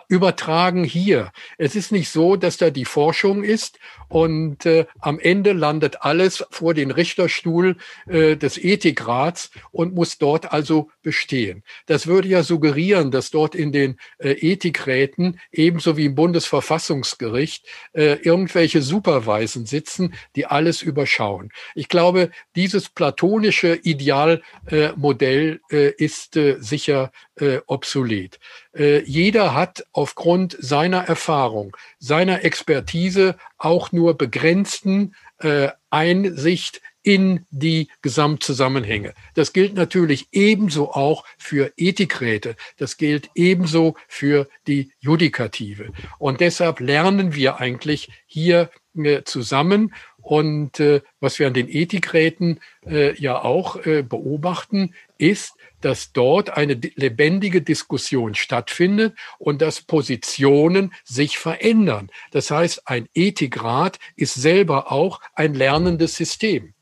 C: übertragen hier. Es ist nicht so, dass da die Forschung ist und äh, am Ende landet alles vor den Richterstuhl äh, des Ethikrats und muss dort also bestehen. Das würde ja suggerieren, dass dort in den äh, Ethikräten ebenso wie im Bundesverfassungsgericht äh, irgendwelche Superweisen sitzen, die alles überschauen. Ich glaube, dieses platonische Idealmodell äh, ist äh, sicher äh, obsolet. Äh, jeder hat aufgrund seiner Erfahrung, seiner Expertise auch nur begrenzten äh, Einsicht in die Gesamtzusammenhänge. Das gilt natürlich ebenso auch für Ethikräte. Das gilt ebenso für die Judikative. Und deshalb lernen wir eigentlich hier äh, zusammen. Und äh, was wir an den Ethikräten äh, ja auch äh, beobachten, ist, dass dort eine lebendige Diskussion stattfindet und dass Positionen sich verändern. Das heißt, ein Ethikrat ist selber auch ein lernendes System.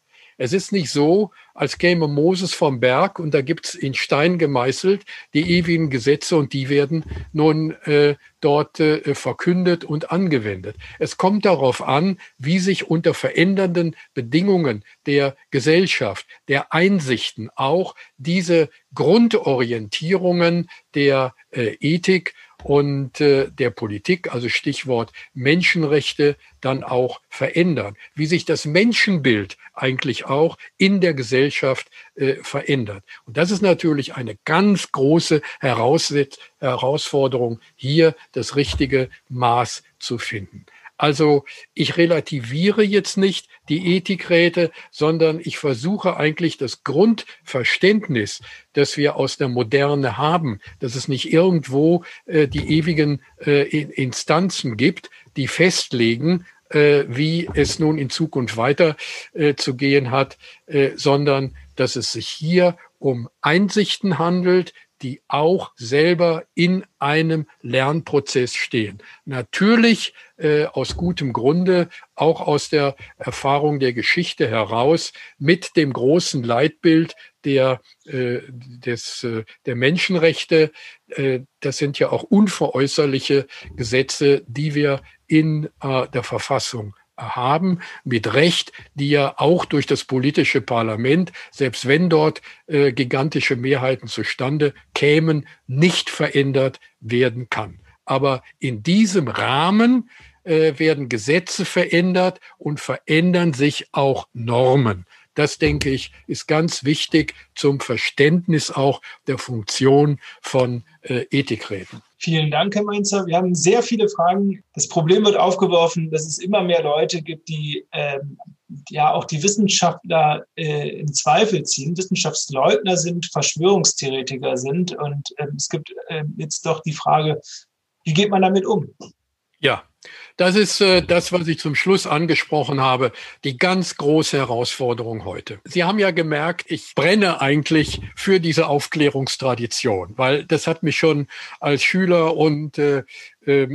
C: Es ist nicht so, als käme Moses vom Berg und da gibt's in Stein gemeißelt die ewigen Gesetze und die werden nun äh, dort äh, verkündet und angewendet. Es kommt darauf an, wie sich unter verändernden Bedingungen der Gesellschaft, der Einsichten auch diese Grundorientierungen der äh, Ethik und äh, der Politik, also Stichwort Menschenrechte, dann auch verändern. Wie sich das Menschenbild eigentlich auch in der Gesellschaft äh, verändert. Und das ist natürlich eine ganz große Heraus Herausforderung, hier das richtige Maß zu finden. Also ich relativiere jetzt nicht die Ethikräte, sondern ich versuche eigentlich das Grundverständnis, das wir aus der Moderne haben, dass es nicht irgendwo äh, die ewigen äh, Instanzen gibt, die festlegen, äh, wie es nun in Zukunft weiter äh, zu gehen hat, äh, sondern dass es sich hier um Einsichten handelt, die auch selber in einem Lernprozess stehen. Natürlich äh, aus gutem Grunde, auch aus der Erfahrung der Geschichte heraus, mit dem großen Leitbild der, äh, des, äh, der Menschenrechte. Äh, das sind ja auch unveräußerliche Gesetze, die wir in äh, der Verfassung haben, mit Recht, die ja auch durch das politische Parlament, selbst wenn dort äh, gigantische Mehrheiten zustande kämen, nicht verändert werden kann. Aber in diesem Rahmen äh, werden Gesetze verändert und verändern sich auch Normen. Das, denke ich, ist ganz wichtig zum Verständnis auch der Funktion von äh, Ethikräten.
A: Vielen Dank, Herr Mainzer. Wir haben sehr viele Fragen. Das Problem wird aufgeworfen, dass es immer mehr Leute gibt, die ähm, ja auch die Wissenschaftler äh, in Zweifel ziehen, Wissenschaftsleugner sind, Verschwörungstheoretiker sind. Und ähm, es gibt äh, jetzt doch die Frage, wie geht man damit um?
C: Ja, das ist äh, das, was ich zum Schluss angesprochen habe, die ganz große Herausforderung heute. Sie haben ja gemerkt, ich brenne eigentlich für diese Aufklärungstradition, weil das hat mich schon als Schüler und äh,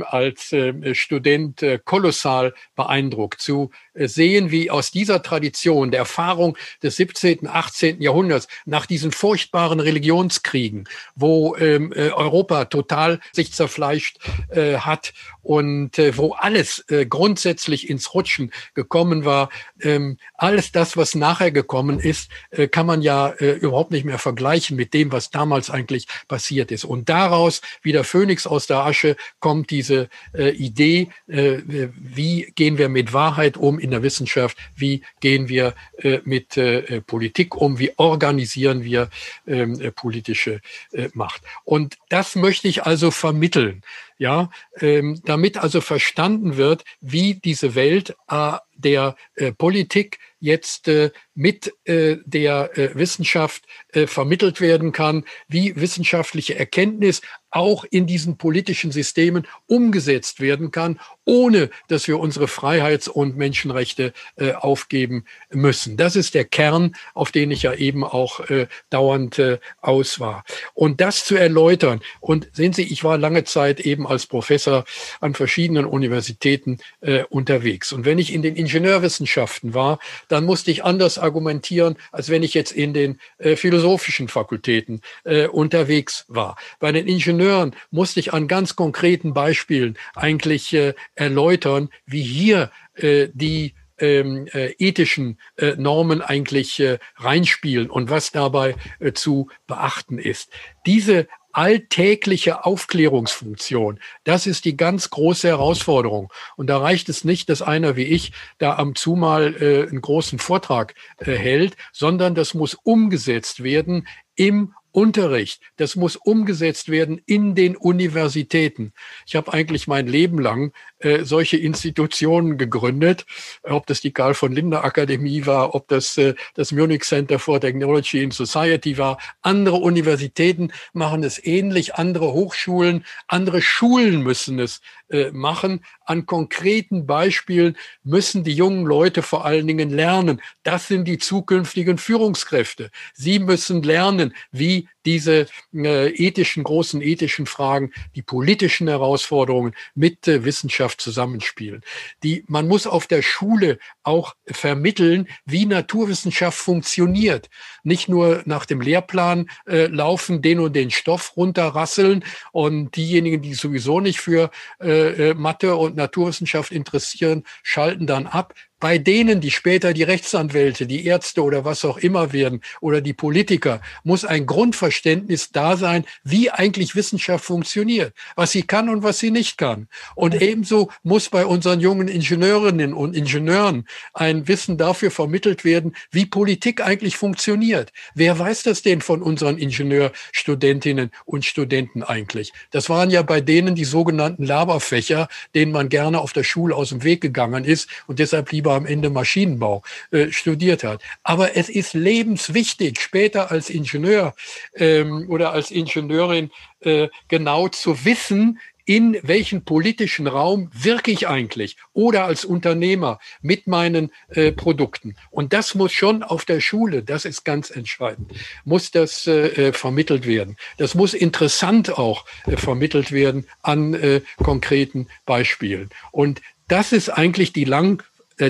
C: als äh, Student äh, kolossal beeindruckt, zu äh, sehen, wie aus dieser Tradition, der Erfahrung des 17., 18. Jahrhunderts, nach diesen furchtbaren Religionskriegen, wo ähm, Europa total sich zerfleischt hat und wo alles grundsätzlich ins Rutschen gekommen war, ähm, alles das, was nachher gekommen ist, kann man ja überhaupt nicht mehr vergleichen mit dem, was damals eigentlich passiert ist. Und daraus, wie der Phönix aus der Asche, kommt kommt diese äh, Idee, äh, wie gehen wir mit Wahrheit um in der Wissenschaft, wie gehen wir äh, mit äh, Politik um, wie organisieren wir ähm, äh, politische äh, Macht. Und das möchte ich also vermitteln, ja, ähm, damit also verstanden wird, wie diese Welt äh, der äh, Politik jetzt äh, mit äh, der äh, Wissenschaft äh, vermittelt werden kann, wie wissenschaftliche Erkenntnis auch in diesen politischen Systemen umgesetzt werden kann, ohne dass wir unsere Freiheits- und Menschenrechte äh, aufgeben müssen. Das ist der Kern, auf den ich ja eben auch äh, dauernd äh, aus war. Und das zu erläutern, und sehen Sie, ich war lange Zeit eben als Professor an verschiedenen Universitäten äh, unterwegs. Und wenn ich in den Ingenieurwissenschaften war, dann musste ich anders argumentieren, als wenn ich jetzt in den äh, philosophischen Fakultäten äh, unterwegs war. Bei den Ingenieuren musste ich an ganz konkreten Beispielen eigentlich äh, erläutern, wie hier äh, die ähm, äh, ethischen äh, Normen eigentlich äh, reinspielen und was dabei äh, zu beachten ist. Diese alltägliche Aufklärungsfunktion, das ist die ganz große Herausforderung. Und da reicht es nicht, dass einer wie ich da am Zumal äh, einen großen Vortrag äh, hält, sondern das muss umgesetzt werden im Unterricht, das muss umgesetzt werden in den Universitäten. Ich habe eigentlich mein Leben lang äh, solche Institutionen gegründet, ob das die Karl von Linde Akademie war, ob das äh, das Munich Center for Technology and Society war. Andere Universitäten machen es ähnlich, andere Hochschulen, andere Schulen müssen es äh, machen. An konkreten Beispielen müssen die jungen Leute vor allen Dingen lernen. Das sind die zukünftigen Führungskräfte. Sie müssen lernen, wie diese äh, ethischen, großen ethischen Fragen, die politischen Herausforderungen mit äh, Wissenschaft zusammenspielen. Die, man muss auf der Schule auch vermitteln, wie Naturwissenschaft funktioniert. Nicht nur nach dem Lehrplan äh, laufen, den und den Stoff runterrasseln und diejenigen, die sowieso nicht für äh, äh Mathe und Naturwissenschaft interessieren, schalten dann ab bei denen, die später die Rechtsanwälte, die Ärzte oder was auch immer werden oder die Politiker, muss ein Grundverständnis da sein, wie eigentlich Wissenschaft funktioniert, was sie kann und was sie nicht kann. Und ebenso muss bei unseren jungen Ingenieurinnen und Ingenieuren ein Wissen dafür vermittelt werden, wie Politik eigentlich funktioniert. Wer weiß das denn von unseren Ingenieurstudentinnen und Studenten eigentlich? Das waren ja bei denen die sogenannten Laberfächer, denen man gerne auf der Schule aus dem Weg gegangen ist und deshalb lieber lieber am Ende Maschinenbau äh, studiert hat. Aber es ist lebenswichtig, später als Ingenieur ähm, oder als Ingenieurin äh, genau zu wissen, in welchen politischen Raum wirke ich eigentlich oder als Unternehmer mit meinen äh, Produkten. Und das muss schon auf der Schule, das ist ganz entscheidend, muss das äh, äh vermittelt werden. Das muss interessant auch äh, vermittelt werden an äh, konkreten Beispielen. Und das ist eigentlich die lang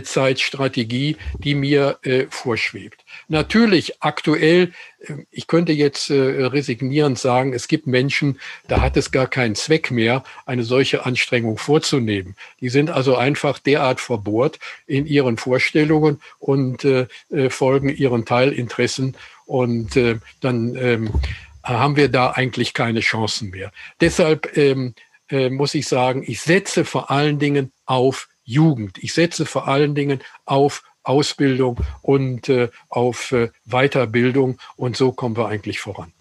C: Zeitstrategie, die mir äh, vorschwebt. Natürlich aktuell, äh, ich könnte jetzt äh, resignierend sagen, es gibt Menschen, da hat es gar keinen Zweck mehr, eine solche Anstrengung vorzunehmen. Die sind also einfach derart verbohrt in ihren Vorstellungen und äh, äh folgen ihren Teilinteressen und äh, dann ähm, haben wir da eigentlich keine Chancen mehr. Deshalb ähm, äh, muss ich sagen, ich setze vor allen Dingen auf Jugend. Ich setze vor allen Dingen auf Ausbildung und äh, auf äh, Weiterbildung und so kommen wir eigentlich voran.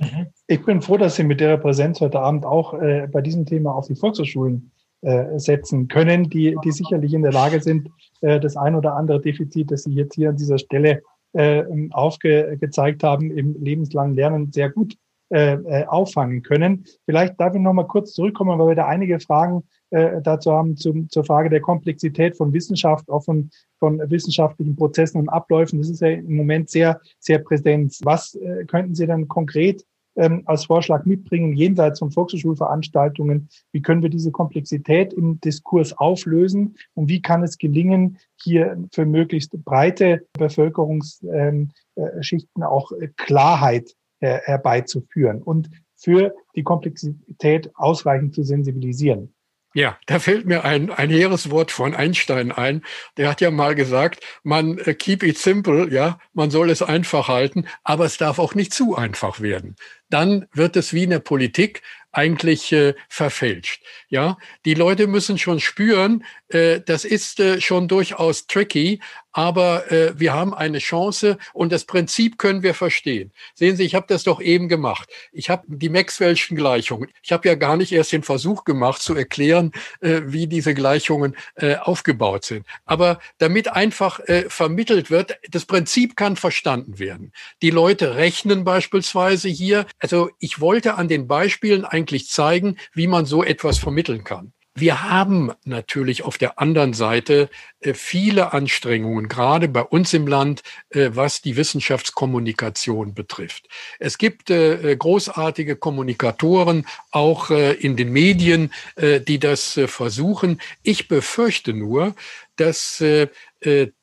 D: Mhm. Ich bin froh, dass Sie mit der Präsenz heute Abend auch äh, bei diesem Thema auf die Volkshochschulen äh, setzen können, die, die sicherlich in der Lage sind, äh, das ein oder andere Defizit, das Sie jetzt hier an dieser Stelle äh, aufgezeigt haben, im lebenslangen Lernen sehr gut auffangen können. Vielleicht darf ich noch mal kurz zurückkommen, weil wir da einige Fragen äh, dazu haben zum, zur Frage der Komplexität von Wissenschaft, auch von, von wissenschaftlichen Prozessen und Abläufen. Das ist ja im Moment sehr, sehr präsent. Was äh, könnten Sie dann konkret ähm, als Vorschlag mitbringen, jenseits von Volkshochschulveranstaltungen? Wie können wir diese Komplexität im Diskurs auflösen? Und wie kann es gelingen, hier für möglichst breite Bevölkerungsschichten ähm, äh, auch Klarheit äh, herbeizuführen und für die Komplexität ausreichend zu sensibilisieren.
C: Ja, da fällt mir ein, ein hehres Wort von Einstein ein. Der hat ja mal gesagt, man uh, keep it simple, ja, man soll es einfach halten, aber es darf auch nicht zu einfach werden. Dann wird es wie in der Politik, eigentlich äh, verfälscht. Ja, die Leute müssen schon spüren, äh, das ist äh, schon durchaus tricky, aber äh, wir haben eine Chance und das Prinzip können wir verstehen. Sehen Sie, ich habe das doch eben gemacht. Ich habe die Maxwell'schen Gleichungen. Ich habe ja gar nicht erst den Versuch gemacht zu erklären, äh, wie diese Gleichungen äh, aufgebaut sind. Aber damit einfach äh, vermittelt wird, das Prinzip kann verstanden werden. Die Leute rechnen beispielsweise hier. Also ich wollte an den Beispielen eigentlich zeigen, wie man so etwas vermitteln kann. Wir haben natürlich auf der anderen Seite äh, viele Anstrengungen, gerade bei uns im Land, äh, was die Wissenschaftskommunikation betrifft. Es gibt äh, großartige Kommunikatoren, auch in den Medien, die das versuchen. Ich befürchte nur, dass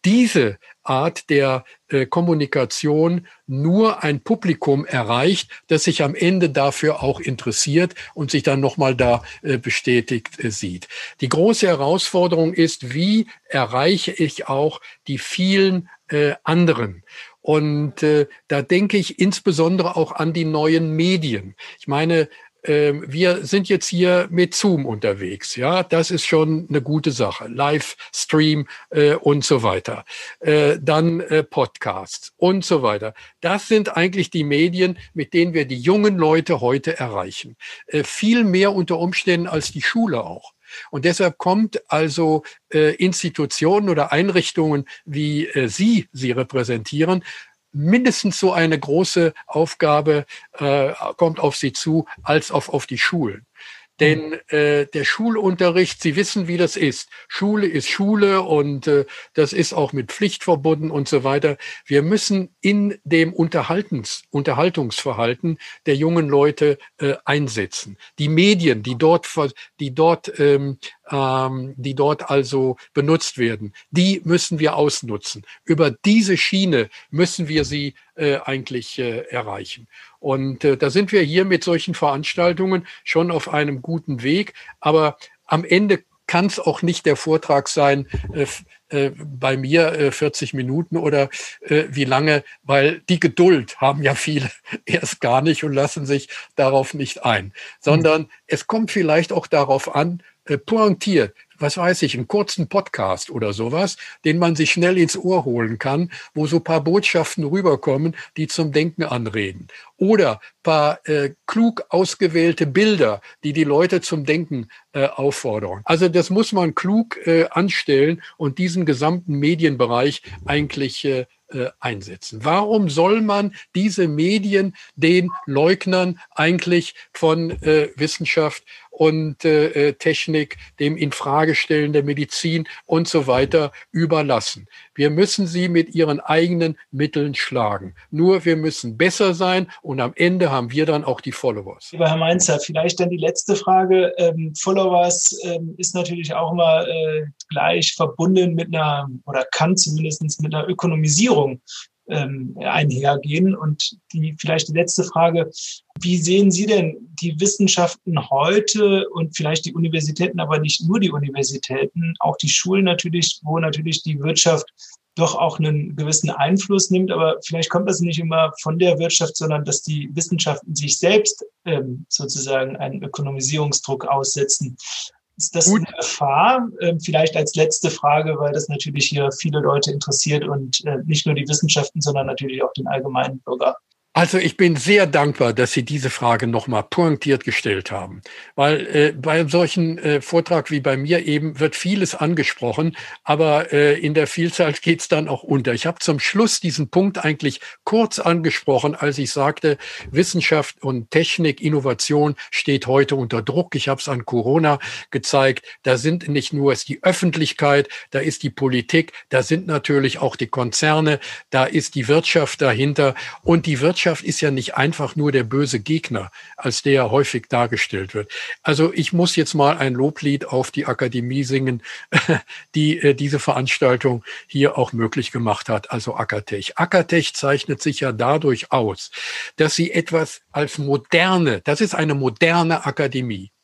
C: diese Art der äh, Kommunikation nur ein Publikum erreicht, das sich am Ende dafür auch interessiert und sich dann nochmal da äh, bestätigt äh, sieht. Die große Herausforderung ist, wie erreiche ich auch die vielen äh, anderen? Und äh, da denke ich insbesondere auch an die neuen Medien. Ich meine, wir sind jetzt hier mit Zoom unterwegs. Ja, das ist schon eine gute Sache. Livestream äh, und so weiter. Äh, dann äh, Podcasts und so weiter. Das sind eigentlich die Medien, mit denen wir die jungen Leute heute erreichen. Äh, viel mehr unter Umständen als die Schule auch. Und deshalb kommt also äh, Institutionen oder Einrichtungen, wie äh, Sie sie repräsentieren, mindestens so eine große Aufgabe äh, kommt auf sie zu als auf, auf die Schulen. Denn äh, der Schulunterricht, Sie wissen, wie das ist. Schule ist Schule und äh, das ist auch mit Pflicht verbunden und so weiter. Wir müssen in dem Unterhaltens, Unterhaltungsverhalten der jungen Leute äh, einsetzen. Die Medien, die dort, die dort, ähm, ähm, die dort also benutzt werden, die müssen wir ausnutzen. Über diese Schiene müssen wir sie äh, eigentlich äh, erreichen. Und äh, da sind wir hier mit solchen Veranstaltungen schon auf einem guten Weg. Aber am Ende kann es auch nicht der Vortrag sein, äh, äh, bei mir äh, 40 Minuten oder äh, wie lange, weil die Geduld haben ja viele erst gar nicht und lassen sich darauf nicht ein, sondern mhm. es kommt vielleicht auch darauf an, äh, pointiert, was weiß ich, einen kurzen Podcast oder sowas, den man sich schnell ins Ohr holen kann, wo so paar Botschaften rüberkommen, die zum Denken anreden. Oder paar äh, klug ausgewählte Bilder, die die Leute zum Denken äh, auffordern. Also das muss man klug äh, anstellen und diesen gesamten Medienbereich eigentlich äh, äh, einsetzen. Warum soll man diese Medien den Leugnern eigentlich von äh, Wissenschaft und äh, Technik, dem Infragestellen der Medizin und so weiter überlassen. Wir müssen sie mit ihren eigenen Mitteln schlagen. Nur wir müssen besser sein und am Ende haben wir dann auch die Followers.
A: Lieber Herr Mainzer, vielleicht dann die letzte Frage. Ähm, Followers ähm, ist natürlich auch immer äh, gleich verbunden mit einer oder kann zumindest mit einer Ökonomisierung ähm, einhergehen. Und die vielleicht die letzte Frage, wie sehen Sie denn die Wissenschaften heute und vielleicht die Universitäten, aber nicht nur die Universitäten, auch die Schulen natürlich, wo natürlich die Wirtschaft doch auch einen gewissen Einfluss nimmt, aber vielleicht kommt das nicht immer von der Wirtschaft, sondern dass die Wissenschaften sich selbst ähm, sozusagen einen Ökonomisierungsdruck aussetzen. Ist das Gut. eine Gefahr? Ähm, vielleicht als letzte Frage, weil das natürlich hier viele Leute interessiert und äh, nicht nur die Wissenschaften, sondern natürlich auch den allgemeinen Bürger.
C: Also ich bin sehr dankbar, dass Sie diese Frage nochmal pointiert gestellt haben, weil äh, bei einem solchen äh, Vortrag wie bei mir eben wird vieles angesprochen, aber äh, in der Vielzahl geht es dann auch unter. Ich habe zum Schluss diesen Punkt eigentlich kurz angesprochen, als ich sagte, Wissenschaft und Technik, Innovation steht heute unter Druck. Ich habe es an Corona gezeigt. Da sind nicht nur es die Öffentlichkeit, da ist die Politik, da sind natürlich auch die Konzerne, da ist die Wirtschaft dahinter und die Wirtschaft Wirtschaft ist ja nicht einfach nur der böse Gegner, als der häufig dargestellt wird. Also ich muss jetzt mal ein Loblied auf die Akademie singen, die äh, diese Veranstaltung hier auch möglich gemacht hat, also Akatech. Akatech zeichnet sich ja dadurch aus, dass sie etwas als moderne, das ist eine moderne Akademie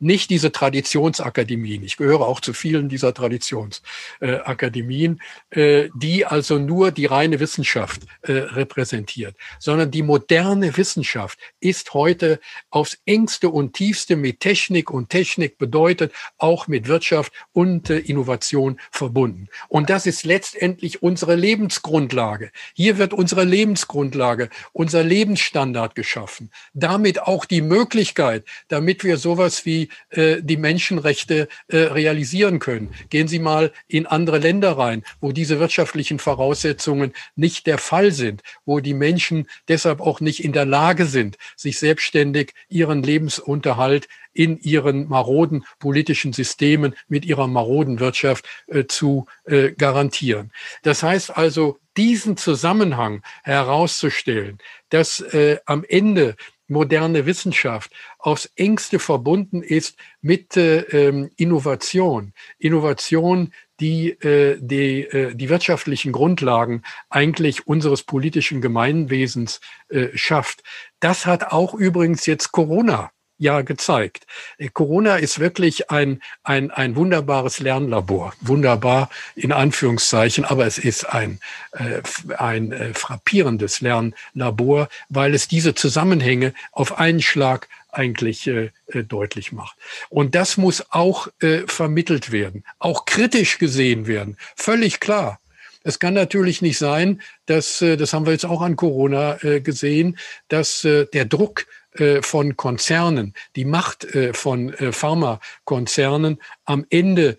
C: nicht diese Traditionsakademien. Ich gehöre auch zu vielen dieser Traditionsakademien, äh, die also nur die reine Wissenschaft äh, repräsentiert, sondern die moderne Wissenschaft ist heute aufs engste und tiefste mit Technik und Technik bedeutet auch mit Wirtschaft und äh, Innovation verbunden. Und das ist letztendlich unsere Lebensgrundlage. Hier wird unsere Lebensgrundlage, unser Lebensstandard geschaffen. Damit auch die Möglichkeit, damit wir sowas wie äh, die Menschenrechte äh, realisieren können. Gehen Sie mal in andere Länder rein, wo diese wirtschaftlichen Voraussetzungen nicht der Fall sind, wo die Menschen deshalb auch nicht in der Lage sind, sich selbstständig ihren Lebensunterhalt in ihren maroden politischen Systemen mit ihrer maroden Wirtschaft äh, zu äh, garantieren. Das heißt also, diesen Zusammenhang herauszustellen, dass äh, am Ende moderne Wissenschaft aufs engste verbunden ist mit äh, ähm, Innovation. Innovation, die äh, die, äh, die wirtschaftlichen Grundlagen eigentlich unseres politischen Gemeinwesens äh, schafft. Das hat auch übrigens jetzt Corona ja gezeigt. Äh, Corona ist wirklich ein, ein, ein wunderbares Lernlabor. Wunderbar in Anführungszeichen, aber es ist ein, äh, ein äh, frappierendes Lernlabor, weil es diese Zusammenhänge auf einen Schlag eigentlich äh, äh, deutlich macht. Und das muss auch äh, vermittelt werden, auch kritisch gesehen werden, völlig klar. Es kann natürlich nicht sein, dass, äh, das haben wir jetzt auch an Corona gesehen, dass der Druck von Konzernen, die Macht äh, von äh, Pharmakonzernen am Ende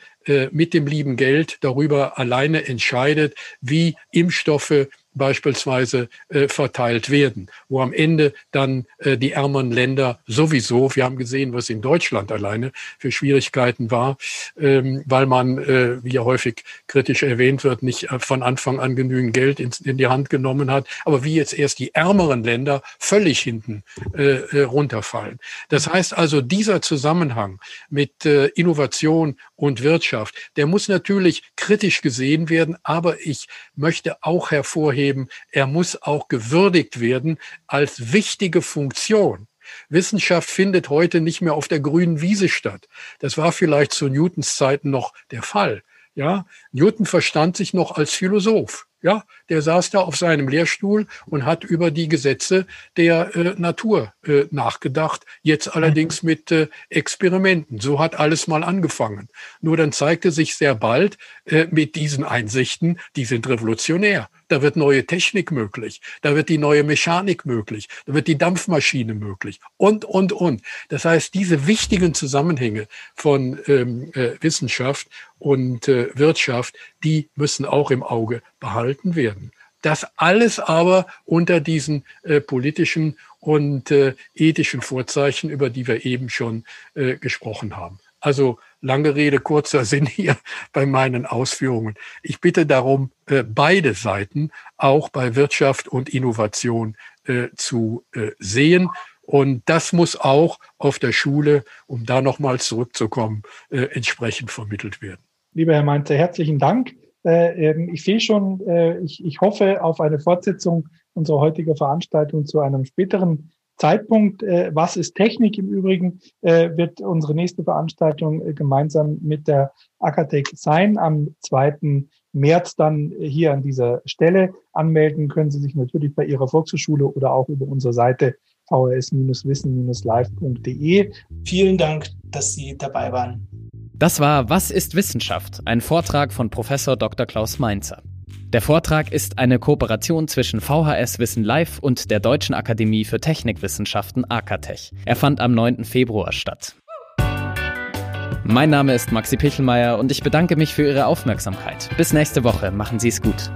C: mit dem lieben Geld darüber alleine entscheidet, wie Impfstoffe beispielsweise äh, verteilt werden, wo am Ende dann äh, die ärmeren Länder sowieso, wir haben gesehen, was in Deutschland alleine für Schwierigkeiten war, ähm, weil man, äh, wie ja häufig kritisch erwähnt wird, nicht äh, von Anfang an genügend Geld in, in, die Hand genommen hat, aber wie jetzt erst die ärmeren Länder völlig hinten äh, äh, runterfallen. Das heißt also, dieser Zusammenhang mit äh, Innovation und Wirtschaft, der muss natürlich kritisch gesehen werden, aber ich möchte auch hervorheben, er muss auch gewürdigt werden als wichtige Funktion. Wissenschaft findet heute nicht mehr auf der grünen Wiese statt. Das war vielleicht zu Newtons Zeiten noch der Fall. Ja, Newton verstand sich noch als Philosoph. Ja, der saß da auf seinem Lehrstuhl und hat über die Gesetze der äh, Natur äh, nachgedacht, jetzt allerdings mit äh, Experimenten. So hat alles mal angefangen. Nur dann zeigte sich sehr bald äh, mit diesen Einsichten, die sind revolutionär. Da wird neue Technik möglich, da wird die neue Mechanik möglich, da wird die Dampfmaschine möglich und, und, und. Das heißt, diese wichtigen Zusammenhänge von ähm, äh, Wissenschaft und äh, Wirtschaft, die müssen auch im Auge behalten werden. Das alles aber unter diesen äh, politischen und äh, ethischen Vorzeichen, über die wir eben schon äh, gesprochen haben. Also lange Rede, kurzer Sinn hier bei meinen Ausführungen. Ich bitte darum, äh, beide Seiten auch bei Wirtschaft und Innovation äh, zu äh, sehen. Und das muss auch auf der Schule, um da nochmal zurückzukommen, entsprechend vermittelt werden.
D: Lieber Herr Mainzer, herzlichen Dank. Äh, ähm, ich sehe schon, ich hoffe auf eine Fortsetzung unserer heutigen Veranstaltung zu einem späteren Zeitpunkt. Äh, was ist Technik im Übrigen, wird unsere nächste Veranstaltung gemeinsam mit der Akatech sein. Am 2. März dann hier an dieser Stelle anmelden können Sie sich natürlich bei Ihrer Volkshochschule oder auch über unsere Seite vhs-wissen-live.de.
A: Vielen Dank, dass Sie dabei waren.
B: Das war Was ist Wissenschaft? Ein Vortrag von Professor Dr. Klaus Mainzer. Der Vortrag ist eine Kooperation zwischen VHS Wissen Live und der Deutschen Akademie für Technikwissenschaften AKTech. Er fand am 9. Februar statt. Mein Name ist Maxi Pichelmeier und ich bedanke mich für Ihre Aufmerksamkeit. Bis nächste Woche. Machen Sie es gut.